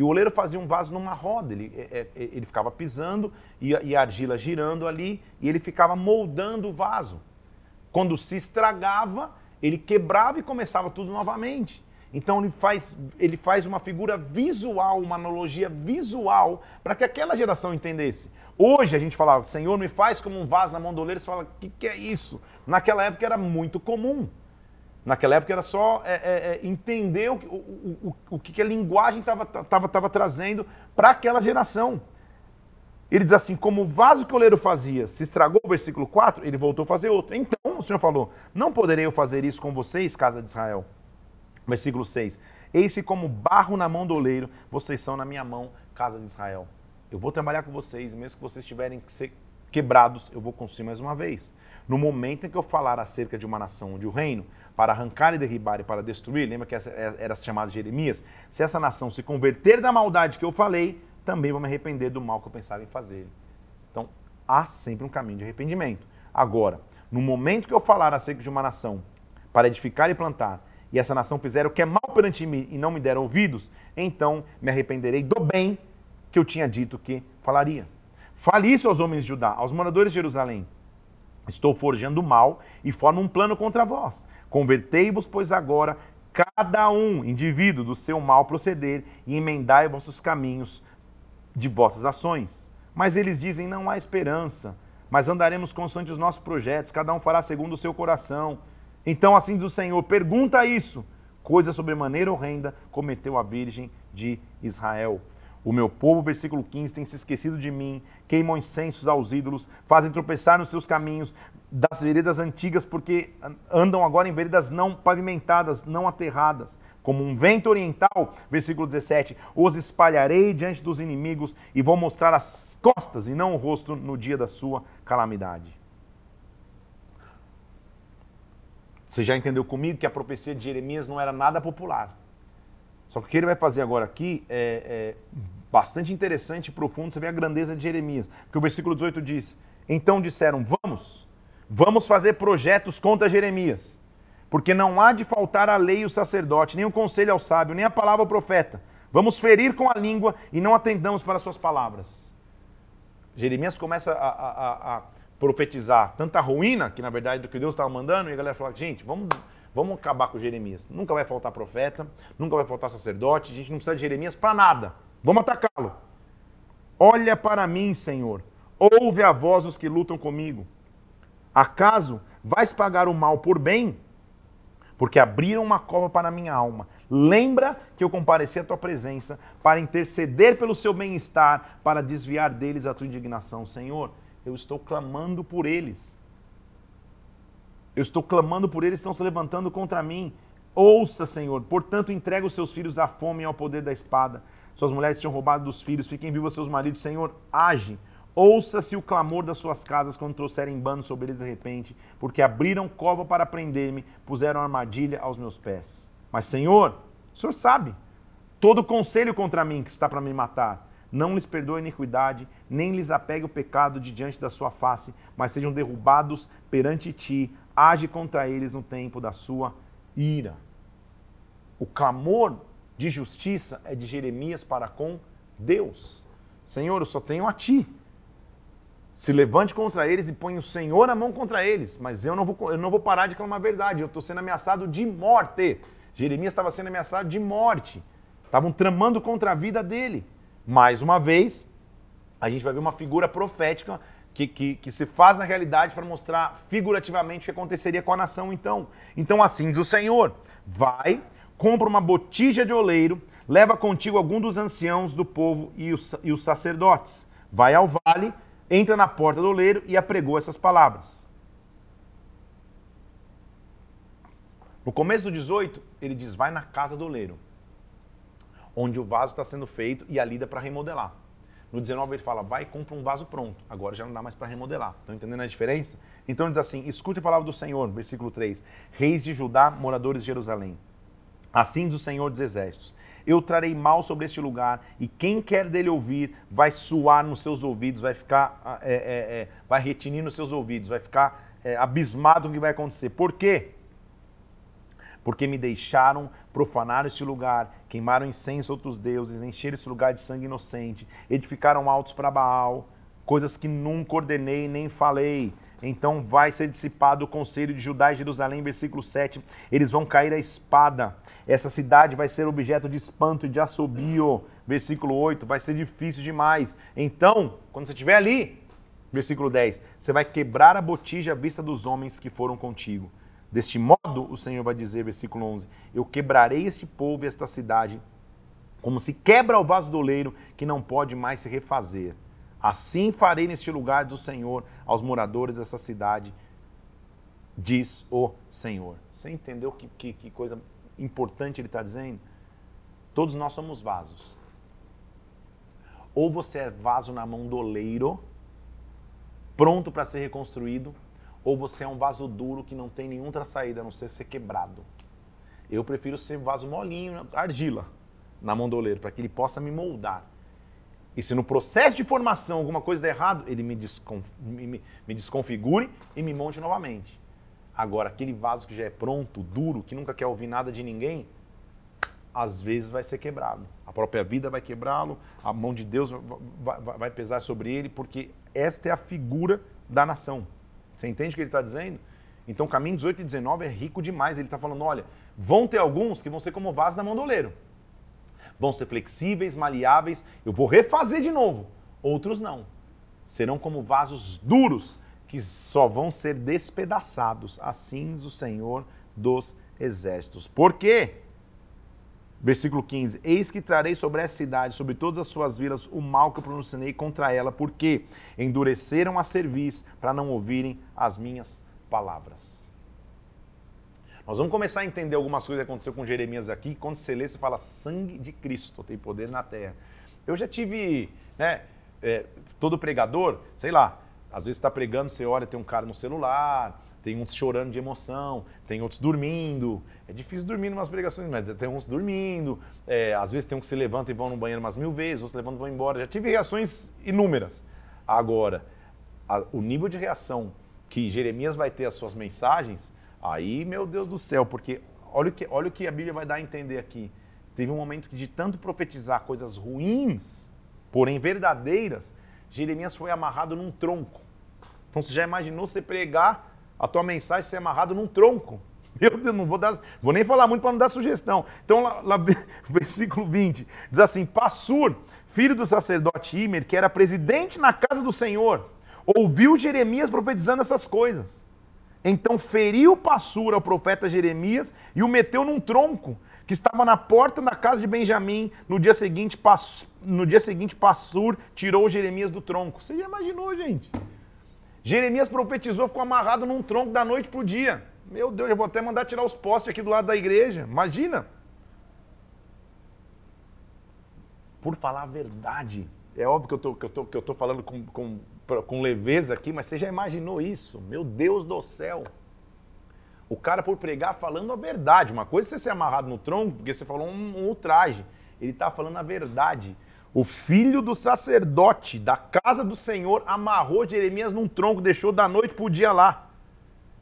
E o oleiro fazia um vaso numa roda, ele, é, é, ele ficava pisando e e a argila girando ali e ele ficava moldando o vaso. Quando se estragava, ele quebrava e começava tudo novamente. Então ele faz, ele faz uma figura visual, uma analogia visual, para que aquela geração entendesse. Hoje a gente falava, Senhor, me faz como um vaso na mão do oleiro, você fala, o que, que é isso? Naquela época era muito comum. Naquela época era só é, é, é entender o, o, o, o que a linguagem estava trazendo para aquela geração. Ele diz assim: como o vaso que o oleiro fazia se estragou, versículo 4, ele voltou a fazer outro. Então o Senhor falou: Não poderei eu fazer isso com vocês, casa de Israel. Versículo 6: Eis-se como barro na mão do oleiro, vocês são na minha mão, casa de Israel. Eu vou trabalhar com vocês, mesmo que vocês tiverem que ser quebrados, eu vou construir mais uma vez. No momento em que eu falar acerca de uma nação, de um reino, para arrancar e derribar e para destruir, lembra que essa é, era chamada Jeremias? Se essa nação se converter da maldade que eu falei, também vou me arrepender do mal que eu pensava em fazer. Então, há sempre um caminho de arrependimento. Agora, no momento que eu falar acerca de uma nação para edificar e plantar, e essa nação fizer o que é mal perante mim e não me der ouvidos, então me arrependerei do bem que eu tinha dito que falaria. Fale isso aos homens de Judá, aos moradores de Jerusalém. Estou forjando mal e formo um plano contra vós. Convertei-vos, pois agora, cada um, indivíduo, do seu mal proceder e emendai vossos caminhos de vossas ações. Mas eles dizem: não há esperança, mas andaremos constante os nossos projetos, cada um fará segundo o seu coração. Então, assim do Senhor, pergunta isso: coisa sobremaneira horrenda cometeu a Virgem de Israel. O meu povo, versículo 15, tem se esquecido de mim, queimam incensos aos ídolos, fazem tropeçar nos seus caminhos das veredas antigas, porque andam agora em veredas não pavimentadas, não aterradas. Como um vento oriental, versículo 17, os espalharei diante dos inimigos e vou mostrar as costas e não o rosto no dia da sua calamidade. Você já entendeu comigo que a profecia de Jeremias não era nada popular. Só que o que ele vai fazer agora aqui é, é bastante interessante e profundo. Você vê a grandeza de Jeremias. Porque o versículo 18 diz: Então disseram, vamos, vamos fazer projetos contra Jeremias. Porque não há de faltar a lei e o sacerdote, nem o conselho ao sábio, nem a palavra ao profeta. Vamos ferir com a língua e não atendamos para suas palavras. Jeremias começa a, a, a, profetizar tanta ruína, que na verdade do que Deus estava mandando, e a galera fala, gente, vamos Vamos acabar com Jeremias. Nunca vai faltar profeta, nunca vai faltar sacerdote, a gente não precisa de Jeremias para nada. Vamos atacá-lo. Olha para mim, Senhor. Ouve a voz dos que lutam comigo. Acaso vais pagar o mal por bem? Porque abriram uma cova para a minha alma. Lembra que eu compareci à tua presença para interceder pelo seu bem-estar, para desviar deles a tua indignação. Senhor, eu estou clamando por eles. Eu estou clamando por eles, estão se levantando contra mim. Ouça, Senhor. Portanto, entrega os seus filhos à fome e ao poder da espada. suas mulheres tinham roubado dos filhos, fiquem vivos seus maridos, Senhor, age. Ouça-se o clamor das suas casas quando trouxerem bando sobre eles de repente, porque abriram cova para prender-me, puseram armadilha aos meus pés. Mas, Senhor, o Senhor sabe todo conselho contra mim que está para me matar. Não lhes perdoe a iniquidade, nem lhes apegue o pecado de diante da sua face, mas sejam derrubados perante ti. Age contra eles no tempo da sua ira. O clamor de justiça é de Jeremias para com Deus. Senhor, eu só tenho a ti. Se levante contra eles e põe o Senhor a mão contra eles, mas eu não vou, eu não vou parar de clamar a verdade. Eu estou sendo ameaçado de morte. Jeremias estava sendo ameaçado de morte. Estavam tramando contra a vida dele. Mais uma vez, a gente vai ver uma figura profética que, que, que se faz na realidade para mostrar figurativamente o que aconteceria com a nação então. Então assim diz o Senhor, vai, compra uma botija de oleiro, leva contigo algum dos anciãos do povo e os, e os sacerdotes. Vai ao vale, entra na porta do oleiro e apregou essas palavras. No começo do 18, ele diz: vai na casa do oleiro onde o vaso está sendo feito e a lida para remodelar. No 19 ele fala, vai e compra um vaso pronto. Agora já não dá mais para remodelar. Estão entendendo a diferença? Então ele diz assim, escute a palavra do Senhor, versículo 3. Reis de Judá, moradores de Jerusalém. Assim diz o Senhor dos Exércitos. Eu trarei mal sobre este lugar, e quem quer dele ouvir vai suar nos seus ouvidos, vai ficar, é, é, é, vai retinir nos seus ouvidos, vai ficar é, abismado com o que vai acontecer. Por quê? porque me deixaram profanar este lugar, queimaram incenso outros deuses, encheram este lugar de sangue inocente, edificaram altos para Baal, coisas que nunca ordenei nem falei. Então vai ser dissipado o conselho de Judá e Jerusalém, versículo 7. Eles vão cair à espada. Essa cidade vai ser objeto de espanto e de assobio. Versículo 8. Vai ser difícil demais. Então, quando você estiver ali, versículo 10, você vai quebrar a botija à vista dos homens que foram contigo. Deste modo, o Senhor vai dizer, versículo 11: Eu quebrarei este povo e esta cidade, como se quebra o vaso do oleiro que não pode mais se refazer. Assim farei neste lugar do Senhor aos moradores dessa cidade, diz o Senhor. Você entendeu que, que, que coisa importante ele está dizendo? Todos nós somos vasos. Ou você é vaso na mão do oleiro, pronto para ser reconstruído, ou você é um vaso duro que não tem nenhuma saída a não ser ser quebrado. Eu prefiro ser vaso molinho, argila, na mão do oleiro, para que ele possa me moldar. E se no processo de formação alguma coisa der errado, ele me, desconf... me, me desconfigure e me monte novamente. Agora, aquele vaso que já é pronto, duro, que nunca quer ouvir nada de ninguém, às vezes vai ser quebrado. A própria vida vai quebrá-lo, a mão de Deus vai, pesar sobre ele, porque esta é a figura da nação. Você entende o que ele está dizendo? Então, caminho 18 e 19 é rico demais. Ele está falando: olha, vão ter alguns que vão ser como vasos na mão do oleiro. Vão ser flexíveis, maleáveis. Eu vou refazer de novo. Outros não. Serão como vasos duros que só vão ser despedaçados. Assim o Senhor dos Exércitos. Por quê? Versículo 15: Eis que trarei sobre essa cidade, sobre todas as suas vilas, o mal que eu pronunciei contra ela, porque endureceram a cerviz para não ouvirem as minhas palavras. Nós vamos começar a entender algumas coisas que aconteceu com Jeremias aqui. Quando você lê, você fala: sangue de Cristo tem poder na terra. Eu já tive, né? É, todo pregador, sei lá, às vezes está pregando, você olha, tem um cara no celular, tem uns chorando de emoção, tem outros dormindo. É difícil dormir em umas pregações, mas tem uns dormindo. É, às vezes tem um que se levanta e vão no banheiro umas mil vezes, outros levantam e vão embora. Já tive reações inúmeras. Agora, a, o nível de reação que Jeremias vai ter às suas mensagens, aí, meu Deus do céu, porque olha o que, olha o que a Bíblia vai dar a entender aqui. Teve um momento que, de tanto profetizar coisas ruins, porém verdadeiras, Jeremias foi amarrado num tronco. Então você já imaginou você pregar a tua mensagem ser amarrado num tronco. Meu Deus, não vou dar, vou nem falar muito para não dar sugestão. Então, lá, lá, versículo 20, diz assim: Passur, filho do sacerdote Imer, que era presidente na casa do Senhor, ouviu Jeremias profetizando essas coisas. Então feriu Passur ao profeta Jeremias e o meteu num tronco que estava na porta da casa de Benjamim. No dia seguinte, Pass, no dia seguinte Passur tirou Jeremias do tronco. Você já imaginou, gente? Jeremias profetizou, ficou amarrado num tronco da noite para o dia. Meu Deus, eu vou até mandar tirar os postes aqui do lado da igreja. Imagina. por falar a verdade. É óbvio que eu tô, que eu tô, que eu tô falando com, com, com leveza aqui, mas você já imaginou isso? Meu Deus do céu! O cara por pregar falando a verdade. Uma coisa é você ser amarrado no tronco, porque você falou um, um ultraje. Ele está falando a verdade. O filho do sacerdote da casa do Senhor amarrou Jeremias num tronco, deixou da noite para o dia lá.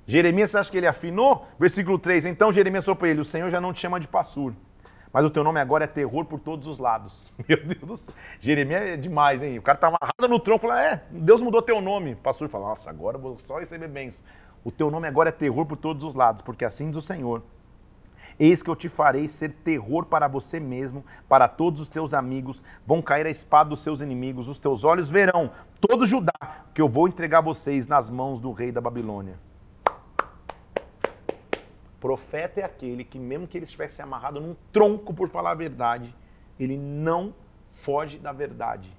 Jeremias, você acha que ele afinou? Versículo 3. Então Jeremias falou para ele: O Senhor já não te chama de Passur, mas o teu nome agora é terror por todos os lados. Meu Deus do céu. Jeremias é demais, hein? O cara tá amarrado no tronco, fala: É, Deus mudou teu nome. Passur fala: Nossa, agora eu vou só receber bênção. O teu nome agora é terror por todos os lados, porque assim diz o Senhor. Eis que eu te farei ser terror para você mesmo, para todos os teus amigos. Vão cair a espada dos seus inimigos. Os teus olhos verão, todo Judá, que eu vou entregar vocês nas mãos do rei da Babilônia. Profeta é aquele que, mesmo que ele estivesse amarrado num tronco por falar a verdade, ele não foge da verdade.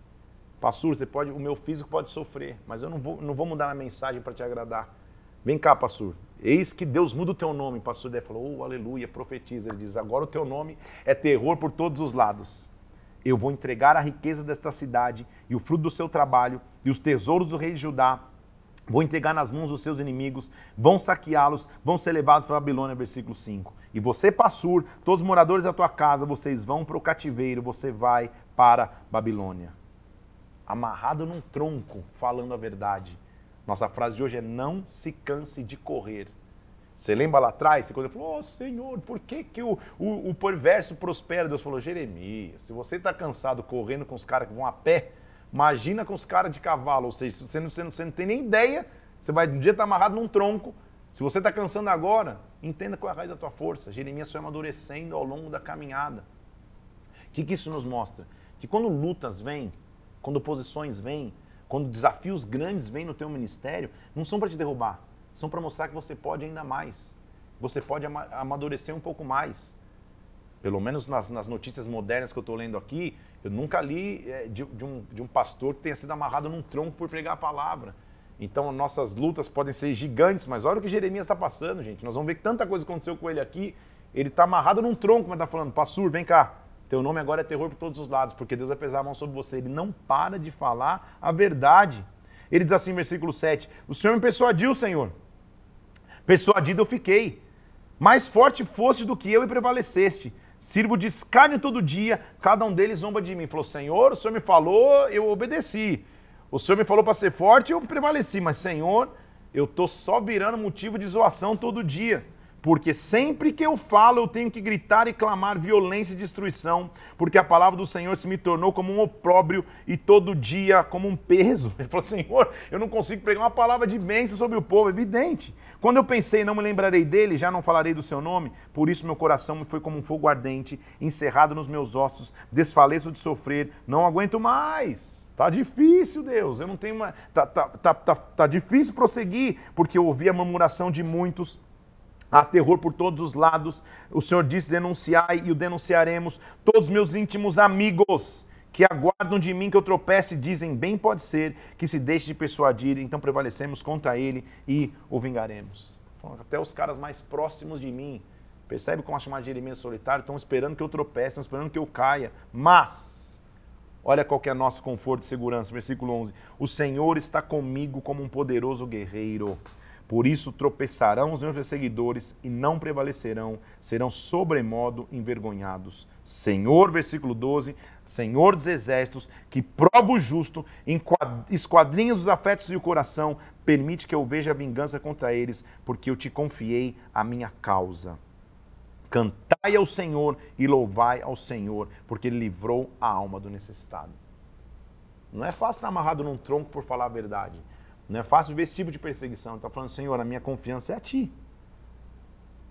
Pastor, você pode, o meu físico pode sofrer, mas eu não vou, não vou mudar a mensagem para te agradar. Vem cá, pastor. Eis que Deus muda o teu nome. Pastor Dé falou, oh, aleluia, profetiza. Ele diz, agora o teu nome é terror por todos os lados. Eu vou entregar a riqueza desta cidade e o fruto do seu trabalho e os tesouros do rei de Judá. Vou entregar nas mãos dos seus inimigos, vão saqueá-los, vão ser levados para Babilônia, versículo 5. E você, Passur, todos os moradores da tua casa, vocês vão para o cativeiro, você vai para Babilônia. Amarrado num tronco, falando a verdade nossa frase de hoje é não se canse de correr. Você lembra lá atrás, ele falou, oh, Senhor, por que, que o, o, o perverso prospera? Deus falou, Jeremias, se você está cansado correndo com os caras que vão a pé, imagina com os caras de cavalo, ou seja, você não, você não, você não tem nem ideia, você vai um dia estar tá amarrado num tronco, se você está cansando agora, entenda qual é a raiz da tua força. Jeremias foi amadurecendo ao longo da caminhada. O que, que isso nos mostra? Que quando lutas vêm, quando oposições vêm, quando desafios grandes vêm no teu ministério, não são para te derrubar, são para mostrar que você pode ainda mais. Você pode amadurecer um pouco mais. Pelo menos nas, nas notícias modernas que eu estou lendo aqui, eu nunca li é, de, de, um, de um pastor que tenha sido amarrado num tronco por pregar a palavra. Então, nossas lutas podem ser gigantes, mas olha o que Jeremias está passando, gente. Nós vamos ver que tanta coisa aconteceu com ele aqui. Ele está amarrado num tronco, mas está falando, pastor, vem cá, teu nome agora é terror por todos os lados, porque Deus vai pesar a mão sobre você. Ele não para de falar a verdade. Ele diz assim, versículo 7: O Senhor me persuadiu, Senhor. Persuadido eu fiquei. Mais forte foste do que eu e prevaleceste. Sirvo de escárnio todo dia, cada um deles zomba de mim. Falou, Senhor, o Senhor me falou, eu obedeci. O Senhor me falou para ser forte, eu prevaleci. Mas, Senhor, eu estou só virando motivo de zoação todo dia. Porque sempre que eu falo, eu tenho que gritar e clamar violência e destruição, porque a palavra do Senhor se me tornou como um opróbrio e todo dia como um peso. Ele falou: Senhor, eu não consigo pregar uma palavra de bênção sobre o povo, evidente. Quando eu pensei, não me lembrarei dele, já não falarei do seu nome, por isso meu coração foi como um fogo ardente, encerrado nos meus ossos, desfaleço de sofrer, não aguento mais. Tá difícil, Deus. Eu não tenho uma. Tá, tá, tá, tá, tá difícil prosseguir, porque eu ouvi a murmuração de muitos Há terror por todos os lados. O Senhor disse: denunciai e o denunciaremos. Todos meus íntimos amigos que aguardam de mim que eu tropece dizem: bem pode ser que se deixe de persuadir, então prevalecemos contra ele e o vingaremos. Até os caras mais próximos de mim, percebe como a chamada de Jeremias solitário, estão esperando que eu tropece, estão esperando que eu caia. Mas, olha qual que é nosso conforto e segurança, versículo 11: O Senhor está comigo como um poderoso guerreiro. Por isso tropeçarão os meus perseguidores e não prevalecerão, serão sobremodo envergonhados. Senhor, versículo 12, Senhor dos exércitos, que prova o justo, esquadrinha os afetos e o coração, permite que eu veja a vingança contra eles, porque eu te confiei a minha causa. Cantai ao Senhor e louvai ao Senhor, porque ele livrou a alma do necessitado. Não é fácil estar amarrado num tronco por falar a verdade. Não é fácil ver esse tipo de perseguição. Está falando, Senhor, a minha confiança é a Ti.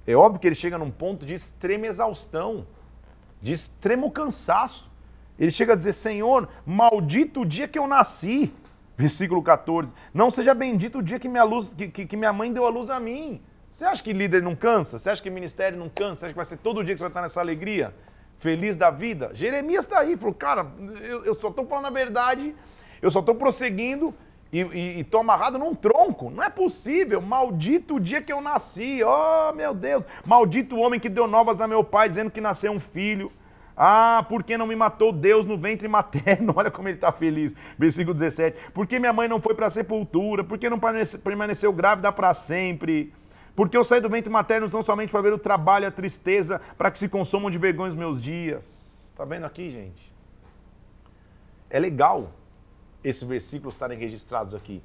É óbvio que ele chega num ponto de extrema exaustão, de extremo cansaço. Ele chega a dizer, Senhor, maldito o dia que eu nasci. Versículo 14. Não seja bendito o dia que minha, luz, que, que, que minha mãe deu a luz a mim. Você acha que líder não cansa? Você acha que ministério não cansa? Você acha que vai ser todo dia que você vai estar nessa alegria? Feliz da vida? Jeremias está aí, falou, cara, eu, eu só estou falando a verdade, eu só estou prosseguindo, e, e, e tô amarrado num tronco. Não é possível. Maldito o dia que eu nasci. Oh, meu Deus. Maldito o homem que deu novas a meu pai, dizendo que nasceu um filho. Ah, por que não me matou Deus no ventre materno? Olha como ele está feliz. Versículo 17. Por que minha mãe não foi para a sepultura? Por que não permaneceu grávida para sempre? Porque eu saí do ventre materno não somente para ver o trabalho e a tristeza, para que se consumam de vergonha os meus dias. Está vendo aqui, gente? É legal esses versículos estarem registrados aqui,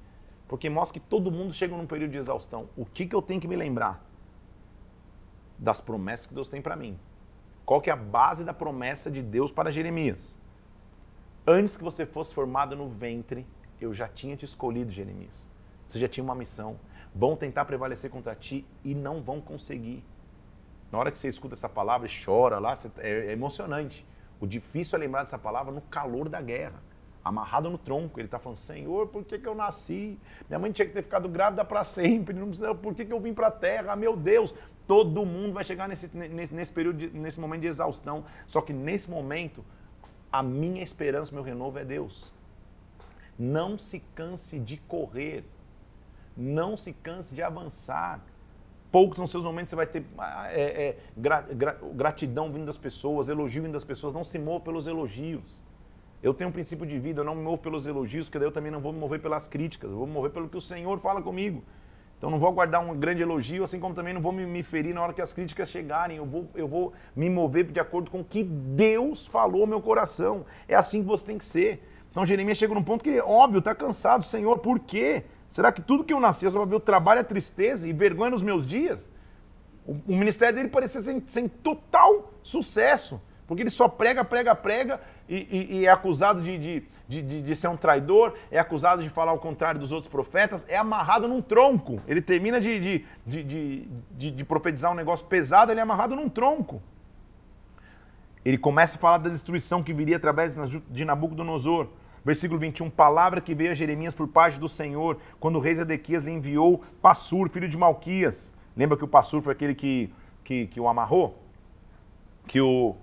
porque mostra que todo mundo chega num período de exaustão. O que, que eu tenho que me lembrar? Das promessas que Deus tem para mim. Qual que é a base da promessa de Deus para Jeremias? Antes que você fosse formado no ventre, eu já tinha te escolhido, Jeremias. Você já tinha uma missão. Vão tentar prevalecer contra ti e não vão conseguir. Na hora que você escuta essa palavra e chora lá, é emocionante. O difícil é lembrar dessa palavra no calor da guerra. Amarrado no tronco. Ele está falando, Senhor, por que, que eu nasci? Minha mãe tinha que ter ficado grávida para sempre. Por que, que eu vim para a terra? Meu Deus, Todo mundo vai chegar nesse, nesse, nesse período, de, nesse momento de exaustão. Só que nesse momento, a minha esperança, meu renovo é Deus. Não se canse de correr. Não se canse de avançar. Poucos são seus momentos, você vai ter ah, é, é, gra, gra, gratidão vindo das pessoas, elogio vindo das pessoas. Não se mova pelos elogios. Eu tenho um princípio de vida, eu não me movo pelos elogios, porque daí eu também não vou me mover pelas críticas, eu vou me mover pelo que o Senhor fala comigo. Então não vou guardar um grande elogio, assim como também não vou me, me ferir na hora que as críticas chegarem. Eu vou, eu vou me mover de acordo com o que Deus falou ao meu coração. É assim que você tem que ser. Então Jeremias chega num ponto que, óbvio, está cansado. Senhor, por quê? Será que tudo que eu nasci, eu só vou ver o trabalho, a tristeza e vergonha nos meus dias? O, o ministério dele parecia sem, sem total sucesso. Porque ele só prega, prega, prega e, e, e é acusado de, de, de, de, ser um traidor, é acusado de falar o contrário dos outros profetas, é amarrado num tronco. Ele termina de, de, de, profetizar um negócio pesado, ele é amarrado num tronco. Ele começa a falar da destruição que viria através de Nabucodonosor. Versículo 21, palavra que veio a Jeremias por parte do Senhor, quando o rei Zedequias lhe enviou Passur, filho de Malquias. Lembra que o Passur foi aquele que, que, que o amarrou? Que o,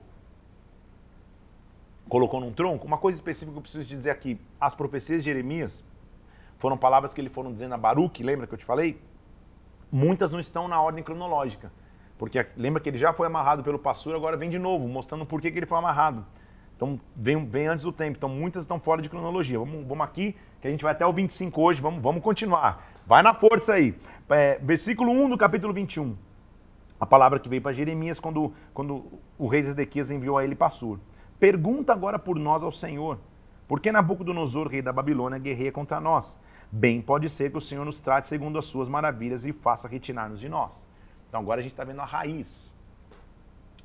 colocou num tronco. Uma coisa específica que eu preciso dizer aqui: as profecias de Jeremias foram palavras que ele foram dizendo a Baruque, lembra que eu te falei? Muitas não estão na ordem cronológica. Porque lembra que ele já foi amarrado pelo pastor, agora vem de novo, mostrando por que, que ele foi amarrado. Então vem, vem antes do tempo. Então muitas estão fora de cronologia. Vamos, vamos aqui, que a gente vai até o 25 hoje, vamos, vamos continuar. Vai na força aí. É, versículo 1 do capítulo 21. A palavra que veio para Jeremias quando, quando o rei Ezequias enviou a ele Passur. Pergunta agora por nós ao Senhor. Por que Nabucodonosor, rei da Babilônia, guerreia contra nós? Bem pode ser que o Senhor nos trate segundo as suas maravilhas e faça retirar-nos de nós. Então agora a gente está vendo a raiz.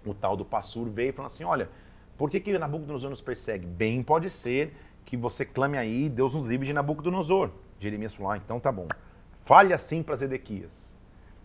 O tal do Passur veio e falou assim: olha, por que, que Nabucodonosor nos persegue? Bem pode ser que você clame aí, Deus nos livre de Nabucodonosor. Jeremias falou: ah, então tá bom. Fale assim para Zedequias.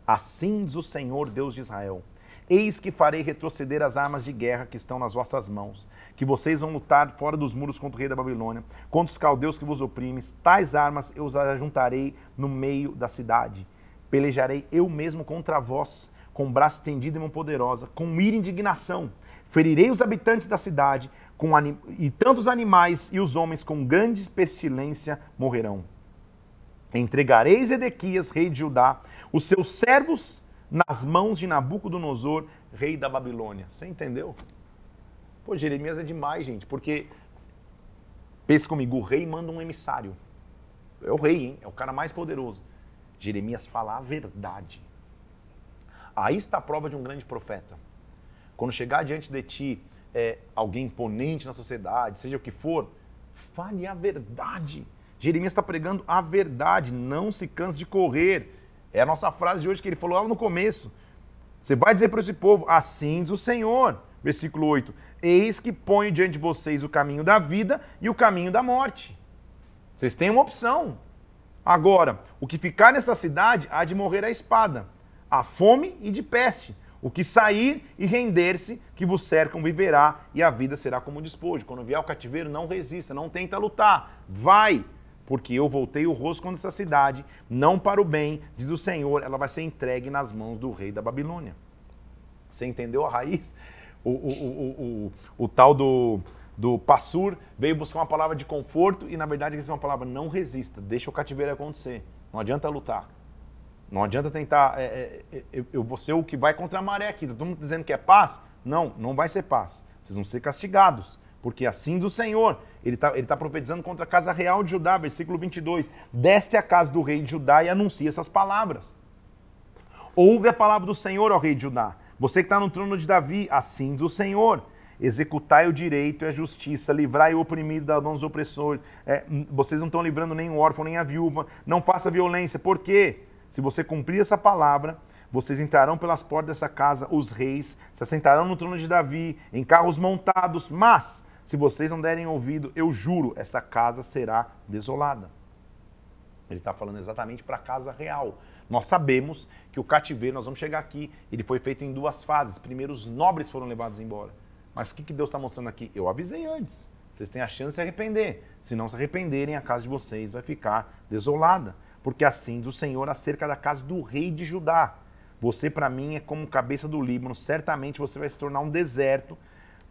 Assim diz o Senhor, Deus de Israel Eis que farei retroceder as armas de guerra que estão nas vossas mãos, que vocês vão lutar fora dos muros contra o rei da Babilônia, contra os caldeus que vos oprimes. Tais armas eu os ajuntarei no meio da cidade. Pelejarei eu mesmo contra vós, com braço estendido e mão poderosa, com ira e indignação. Ferirei os habitantes da cidade, com anim... e tantos animais e os homens com grande pestilência morrerão. Entregarei Edequias, rei de Judá, os seus servos nas mãos de Nabucodonosor, rei da Babilônia. Você entendeu? Pô, Jeremias é demais, gente, porque pense comigo, o rei manda um emissário. É o rei, hein? É o cara mais poderoso. Jeremias fala a verdade. Aí está a prova de um grande profeta. Quando chegar diante de ti é, alguém imponente na sociedade, seja o que for, fale a verdade. Jeremias está pregando a verdade. Não se canse de correr. É a nossa frase de hoje que ele falou lá no começo. Você vai dizer para esse povo: Assim diz o Senhor. Versículo 8: Eis que ponho diante de vocês o caminho da vida e o caminho da morte. Vocês têm uma opção. Agora, o que ficar nessa cidade há de morrer a espada, a fome e de peste. O que sair e render-se, que vos cercam, viverá, e a vida será como despojo. Quando vier o cativeiro, não resista, não tenta lutar. Vai, porque eu voltei o rosto contra essa cidade, não para o bem, diz o Senhor, ela vai ser entregue nas mãos do rei da Babilônia. Você entendeu a raiz? O, o, o, o, tal do, do Passur veio buscar uma palavra de conforto e, na verdade, é uma palavra não resista, deixa o cativeiro acontecer. Não adianta lutar. Não adianta tentar. É, é, é, eu vou ser o que vai contra a maré aqui. Tá todo mundo dizendo que é paz? Não, não vai ser paz. vocês vão ser castigados. Porque assim do Senhor, ele está ele tá profetizando contra a casa real de Judá, versículo 22. Desce a casa do rei de Judá e anuncia essas palavras. Ouve a palavra do Senhor, ó rei de Judá. Você que está no trono de Davi, assim do Senhor. Executai o direito e a justiça, livrai o oprimido das mãos do opressor. É, vocês não estão livrando nem o órfão, nem a viúva. Não faça violência. Por quê? Se você cumprir essa palavra, vocês entrarão pelas portas dessa casa, os reis, se assentarão no trono de Davi, em carros montados, mas se vocês não derem ouvido, eu juro, essa casa será desolada. Ele está falando exatamente para a casa real. Nós sabemos que o cativeiro, nós vamos chegar aqui, ele foi feito em duas fases. Primeiro, os nobres foram levados embora. Mas o que, que Deus está mostrando aqui? Eu avisei antes. Vocês têm a chance de se arrepender. Se não se arrependerem, a casa de vocês vai ficar desolada. Porque assim do Senhor acerca da casa do rei de Judá. Você, para mim, é como cabeça do Líbano. Certamente você vai se tornar um deserto.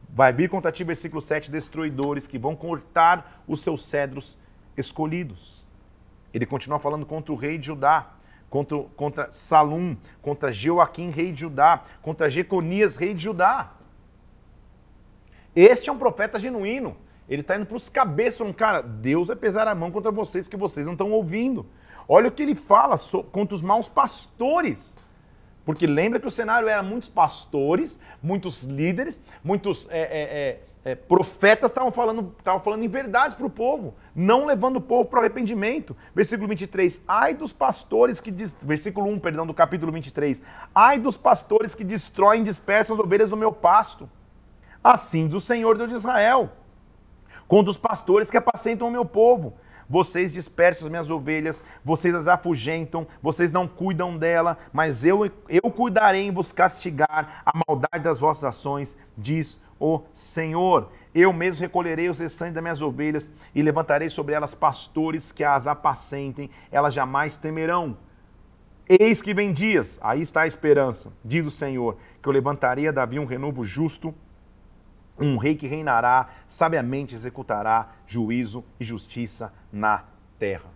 Vai vir contra ti, versículo 7, destruidores que vão cortar os seus cedros escolhidos. Ele continua falando contra o rei de Judá, contra, contra Salum, contra Joaquim, rei de Judá, contra Jeconias, rei de Judá. Este é um profeta genuíno. Ele está indo para os cabeças, falando, cara, Deus vai pesar a mão contra vocês porque vocês não estão ouvindo. Olha o que ele fala contra os maus pastores. Porque lembra que o cenário era muitos pastores, muitos líderes, muitos é, é, é, profetas estavam falando, estavam falando em verdades para o povo, não levando o povo para o arrependimento. Versículo 23, ai dos pastores que... Versículo 1, perdão, do capítulo 23. Ai dos pastores que destroem e dispersam as ovelhas do meu pasto. Assim diz o Senhor Deus de Israel, contra os pastores que apacentam o meu povo. Vocês dispersam as minhas ovelhas, vocês as afugentam, vocês não cuidam dela, mas eu, eu cuidarei em vos castigar a maldade das vossas ações, diz o Senhor. Eu mesmo recolherei os restantes das minhas ovelhas e levantarei sobre elas pastores que as apacentem, elas jamais temerão. Eis que vem dias, aí está a esperança, diz o Senhor, que eu levantarei a Davi um renovo justo um rei que reinará, sabiamente executará juízo e justiça na terra.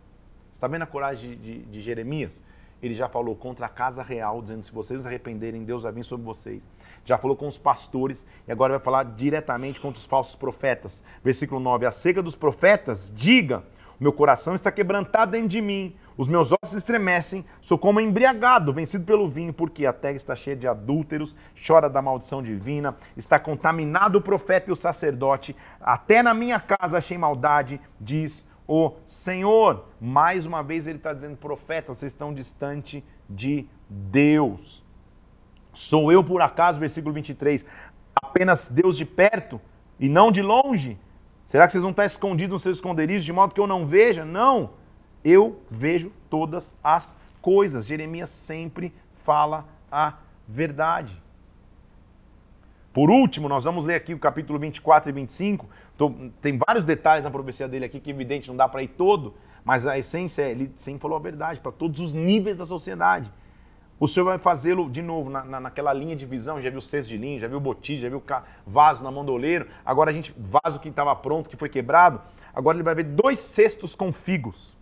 Está vendo a coragem de, de, de, Jeremias? Ele já falou contra a casa real, dizendo: se vocês se arrependerem, Deus vai vir sobre vocês. Já falou com os pastores e agora vai falar diretamente contra os falsos profetas. Versículo 9: A seca dos profetas, diga meu coração está quebrantado dentro de mim, os meus ossos estremecem, sou como embriagado, vencido pelo vinho, porque a terra está cheia de adúlteros, chora da maldição divina, está contaminado o profeta e o sacerdote, até na minha casa achei maldade, diz o Senhor. Mais uma vez ele está dizendo, profeta, vocês estão distante de Deus. Sou eu por acaso, versículo 23, apenas Deus de perto e não de longe? Será que vocês vão estar escondidos nos seus esconderijos de modo que eu não veja? Não. Eu vejo todas as coisas. Jeremias sempre fala a verdade. Por último, nós vamos ler aqui o capítulo 24 e 25. Tô, tem vários detalhes na profecia dele aqui que, evidente, não dá para ir todo, mas a essência é, ele sempre falou a verdade para todos os níveis da sociedade. O Senhor vai fazê-lo de novo na, na, naquela linha de visão. Já viu cesto de linha, já viu botija, já viu vaso na mão do oleiro. Agora a gente, vaso que estava pronto, que foi quebrado. Agora ele vai ver dois cestos com figos.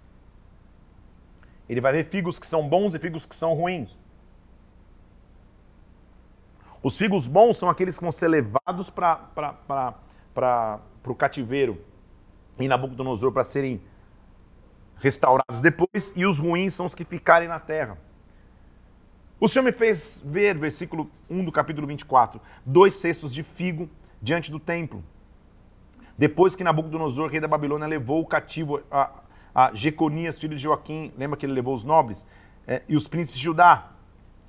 Ele vai ver figos que são bons e figos que são ruins. Os figos bons são aqueles que vão ser levados para o cativeiro em Nabucodonosor para serem restaurados depois, e os ruins são os que ficarem na terra. O Senhor me fez ver, versículo 1 do capítulo 24, dois cestos de figo diante do templo. Depois que Nabucodonosor, rei da Babilônia, levou o cativo a, a Jeconias, filho de Joaquim, lembra que ele levou os nobres? É, e os príncipes de Judá.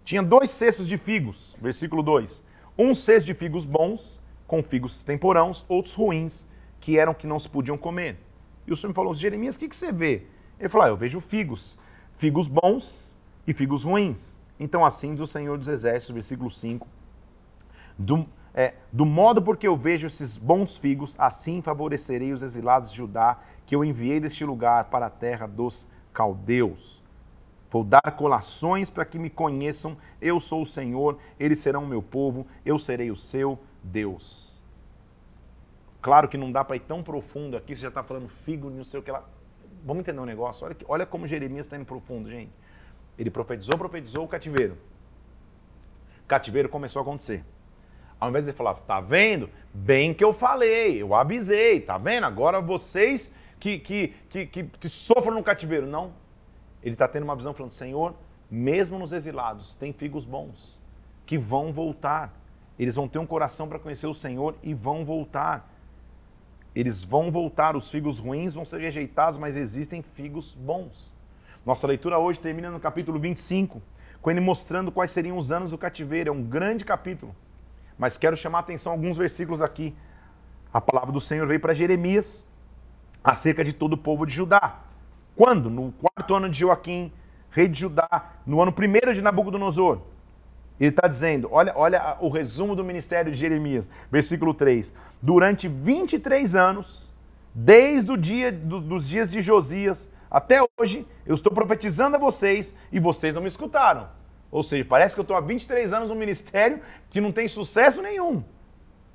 Tinha dois cestos de figos, versículo 2. Um cesto de figos bons, com figos temporãos, outros ruins, que eram que não se podiam comer. E o Senhor me falou, Jeremias, o que, que você vê? Ele falou, ah, eu vejo figos, figos bons e figos ruins. Então, assim diz o Senhor dos Exércitos, versículo 5. Do, é, do modo porque eu vejo esses bons figos, assim favorecerei os exilados de Judá, que eu enviei deste lugar para a terra dos caldeus. Vou dar colações para que me conheçam, eu sou o Senhor, eles serão o meu povo, eu serei o seu Deus. Claro que não dá para ir tão profundo aqui, você já está falando figo, não sei o que lá. Vamos entender um negócio? Olha, olha como Jeremias está indo profundo, gente. Ele profetizou, profetizou o cativeiro. O cativeiro começou a acontecer. Ao invés de falar, tá vendo? Bem que eu falei, eu avisei, tá vendo? Agora vocês que, que, que, que, que sofram no cativeiro. Não. Ele está tendo uma visão falando, Senhor, mesmo nos exilados, tem figos bons que vão voltar. Eles vão ter um coração para conhecer o Senhor e vão voltar. Eles vão voltar, os figos ruins vão ser rejeitados, mas existem figos bons. Nossa leitura hoje termina no capítulo 25, com ele mostrando quais seriam os anos do cativeiro. É um grande capítulo. Mas quero chamar a atenção a alguns versículos aqui. A palavra do Senhor veio para Jeremias acerca de todo o povo de Judá. Quando? No quarto ano de Joaquim, rei de Judá, no ano primeiro de Nabucodonosor. Ele está dizendo, olha, olha o resumo do ministério de Jeremias, versículo 3. Durante 23 anos, desde o dia do, dos dias de Josias até hoje, eu estou profetizando a vocês e vocês não me escutaram. Ou seja, parece que eu estou há 23 anos no ministério que não tem sucesso nenhum.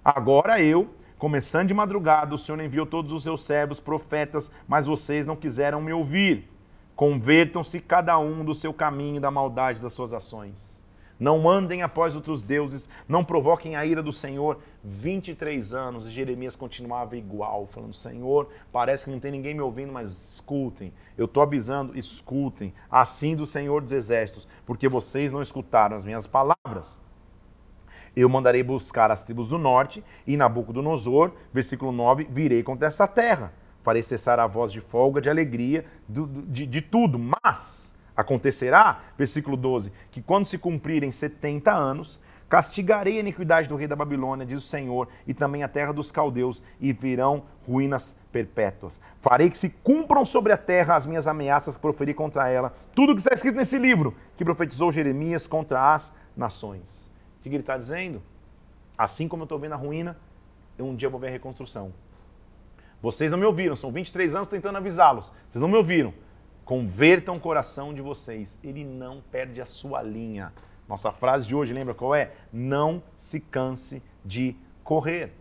Agora eu, começando de madrugada, o Senhor enviou todos os seus servos, profetas, mas vocês não quiseram me ouvir. Convertam-se cada um do seu caminho da maldade das suas ações. Não andem após outros deuses, não provoquem a ira do Senhor. 23 anos e Jeremias continuava igual, falando: Senhor, parece que não tem ninguém me ouvindo, mas escutem. Eu estou avisando, escutem. Assim do Senhor dos Exércitos, porque vocês não escutaram as minhas palavras. Eu mandarei buscar as tribos do norte e Nabucodonosor, versículo 9, virei contra esta terra. Farei cessar a voz de folga, de alegria, de, de, de tudo, mas Acontecerá, versículo 12, que quando se cumprirem 70 anos, castigarei a iniquidade do rei da Babilônia, diz o Senhor, e também a terra dos caldeus, e virão ruínas perpétuas. Farei que se cumpram sobre a terra as minhas ameaças que proferi contra ela, tudo que está escrito nesse livro, que profetizou Jeremias contra as nações. O que ele está dizendo? Assim como eu estou vendo a ruína, eu um dia vou ver a reconstrução. Vocês não me ouviram, são 23 anos tentando avisá-los. Vocês não me ouviram. Convertam o coração de vocês. Ele não perde a sua linha. Nossa frase de hoje, lembra qual é? Não se canse de correr.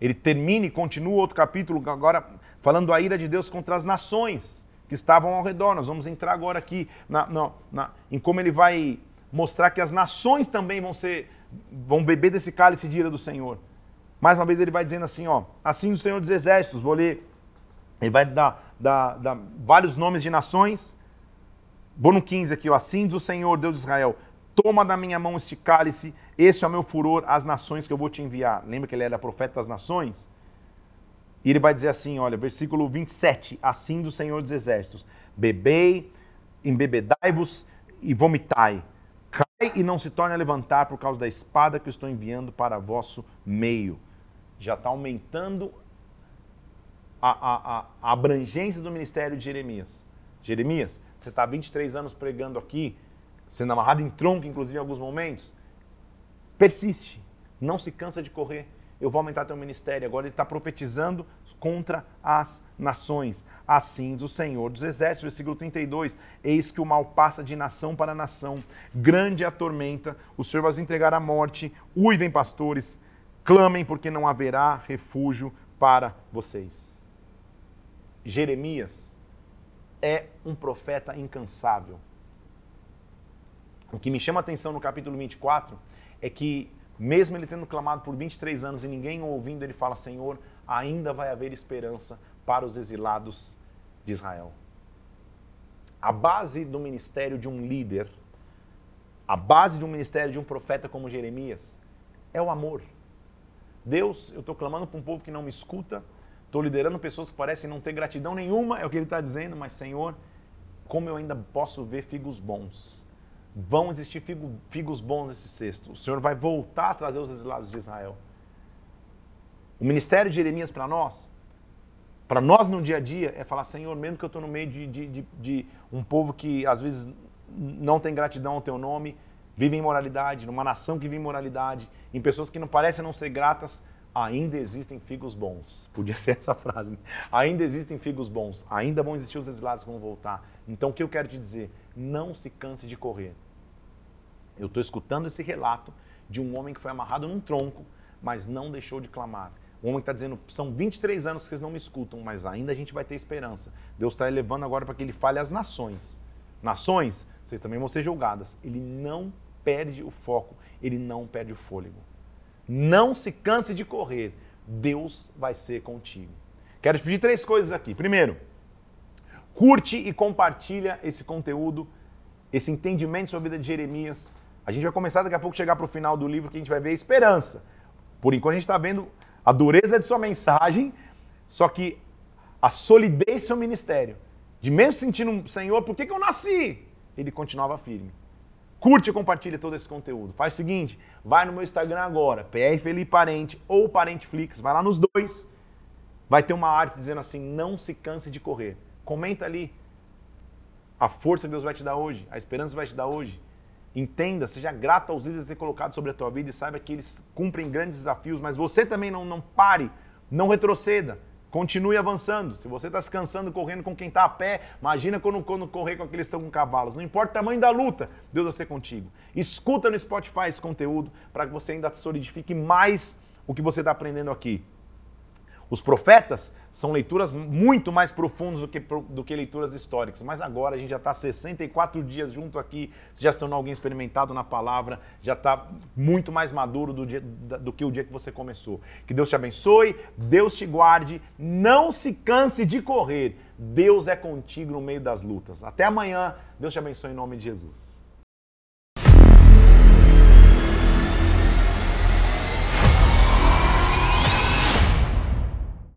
Ele termina e continua outro capítulo agora falando a ira de Deus contra as nações que estavam ao redor. Nós vamos entrar agora aqui na, na, na, em como ele vai mostrar que as nações também vão ser vão beber desse cálice de ira do Senhor. Mais uma vez ele vai dizendo assim, ó, assim o Senhor dos Exércitos, vou ler ele vai dar, dar, dar vários nomes de nações. Vou no 15 aqui, ó. Assim diz o Senhor, Deus de Israel: Toma da minha mão este cálice, esse é o meu furor, as nações que eu vou te enviar. Lembra que ele era profeta das nações? E ele vai dizer assim, olha, versículo 27, assim do Senhor dos Exércitos: Bebei, embebedai-vos e vomitai. E não se torne a levantar por causa da espada que eu estou enviando para vosso meio. Já está aumentando a, a, a abrangência do ministério de Jeremias. Jeremias, você está 23 anos pregando aqui, sendo amarrado em tronco, inclusive em alguns momentos. Persiste, não se cansa de correr. Eu vou aumentar teu ministério. Agora ele está profetizando contra as nações. Assim diz o Senhor dos Exércitos, versículo 32. Eis que o mal passa de nação para nação, grande a tormenta, o Senhor vai os entregar à morte. Uivem, pastores, clamem, porque não haverá refúgio para vocês. Jeremias é um profeta incansável. O que me chama a atenção no capítulo 24 é que, mesmo ele tendo clamado por 23 anos e ninguém ouvindo, ele fala: Senhor, ainda vai haver esperança para os exilados de Israel. A base do ministério de um líder, a base de um ministério de um profeta como Jeremias, é o amor. Deus, eu estou clamando para um povo que não me escuta, Estou liderando pessoas que parecem não ter gratidão nenhuma, é o que ele está dizendo, mas Senhor, como eu ainda posso ver figos bons? Vão existir figo, figos bons nesse cesto. O Senhor vai voltar a trazer os exilados de Israel. O ministério de Jeremias para nós, para nós no dia a dia, é falar: Senhor, mesmo que eu estou no meio de, de, de, de um povo que às vezes não tem gratidão ao teu nome, vive em moralidade, numa nação que vive em moralidade, em pessoas que não parecem não ser gratas, ainda existem figos bons. Podia ser essa frase. Né? Ainda existem figos bons. Ainda vão existir os exilados que vão voltar. Então o que eu quero te dizer? Não se canse de correr. Eu estou escutando esse relato de um homem que foi amarrado num tronco, mas não deixou de clamar. Um homem está dizendo, são 23 anos que vocês não me escutam, mas ainda a gente vai ter esperança. Deus está elevando agora para que ele fale às nações. Nações, vocês também vão ser julgadas. Ele não perde o foco, ele não perde o fôlego. Não se canse de correr. Deus vai ser contigo. Quero te pedir três coisas aqui. Primeiro, curte e compartilha esse conteúdo, esse entendimento sobre a vida de Jeremias. A gente vai começar daqui a pouco chegar para o final do livro que a gente vai ver a esperança. Por enquanto a gente está vendo a dureza de sua mensagem, só que a solidez do seu ministério. De mesmo sentindo, Senhor, por que, que eu nasci? Ele continuava firme. Curte e compartilha todo esse conteúdo. Faz o seguinte, vai no meu Instagram agora, PR Felipe Parente ou Parenteflix, vai lá nos dois. Vai ter uma arte dizendo assim, não se canse de correr. Comenta ali. A força que Deus vai te dar hoje, a esperança que vai te dar hoje. Entenda, seja grato aos líderes que ter colocado sobre a tua vida e saiba que eles cumprem grandes desafios, mas você também não, não pare, não retroceda. Continue avançando. Se você está se cansando correndo com quem está a pé, imagina quando, quando correr com aqueles que estão com cavalos. Não importa o tamanho da luta, Deus vai ser contigo. Escuta no Spotify esse conteúdo para que você ainda solidifique mais o que você está aprendendo aqui. Os profetas são leituras muito mais profundas do que, do que leituras históricas, mas agora a gente já está 64 dias junto aqui, você já se tornou alguém experimentado na palavra, já está muito mais maduro do, dia, do que o dia que você começou. Que Deus te abençoe, Deus te guarde, não se canse de correr, Deus é contigo no meio das lutas. Até amanhã, Deus te abençoe em nome de Jesus.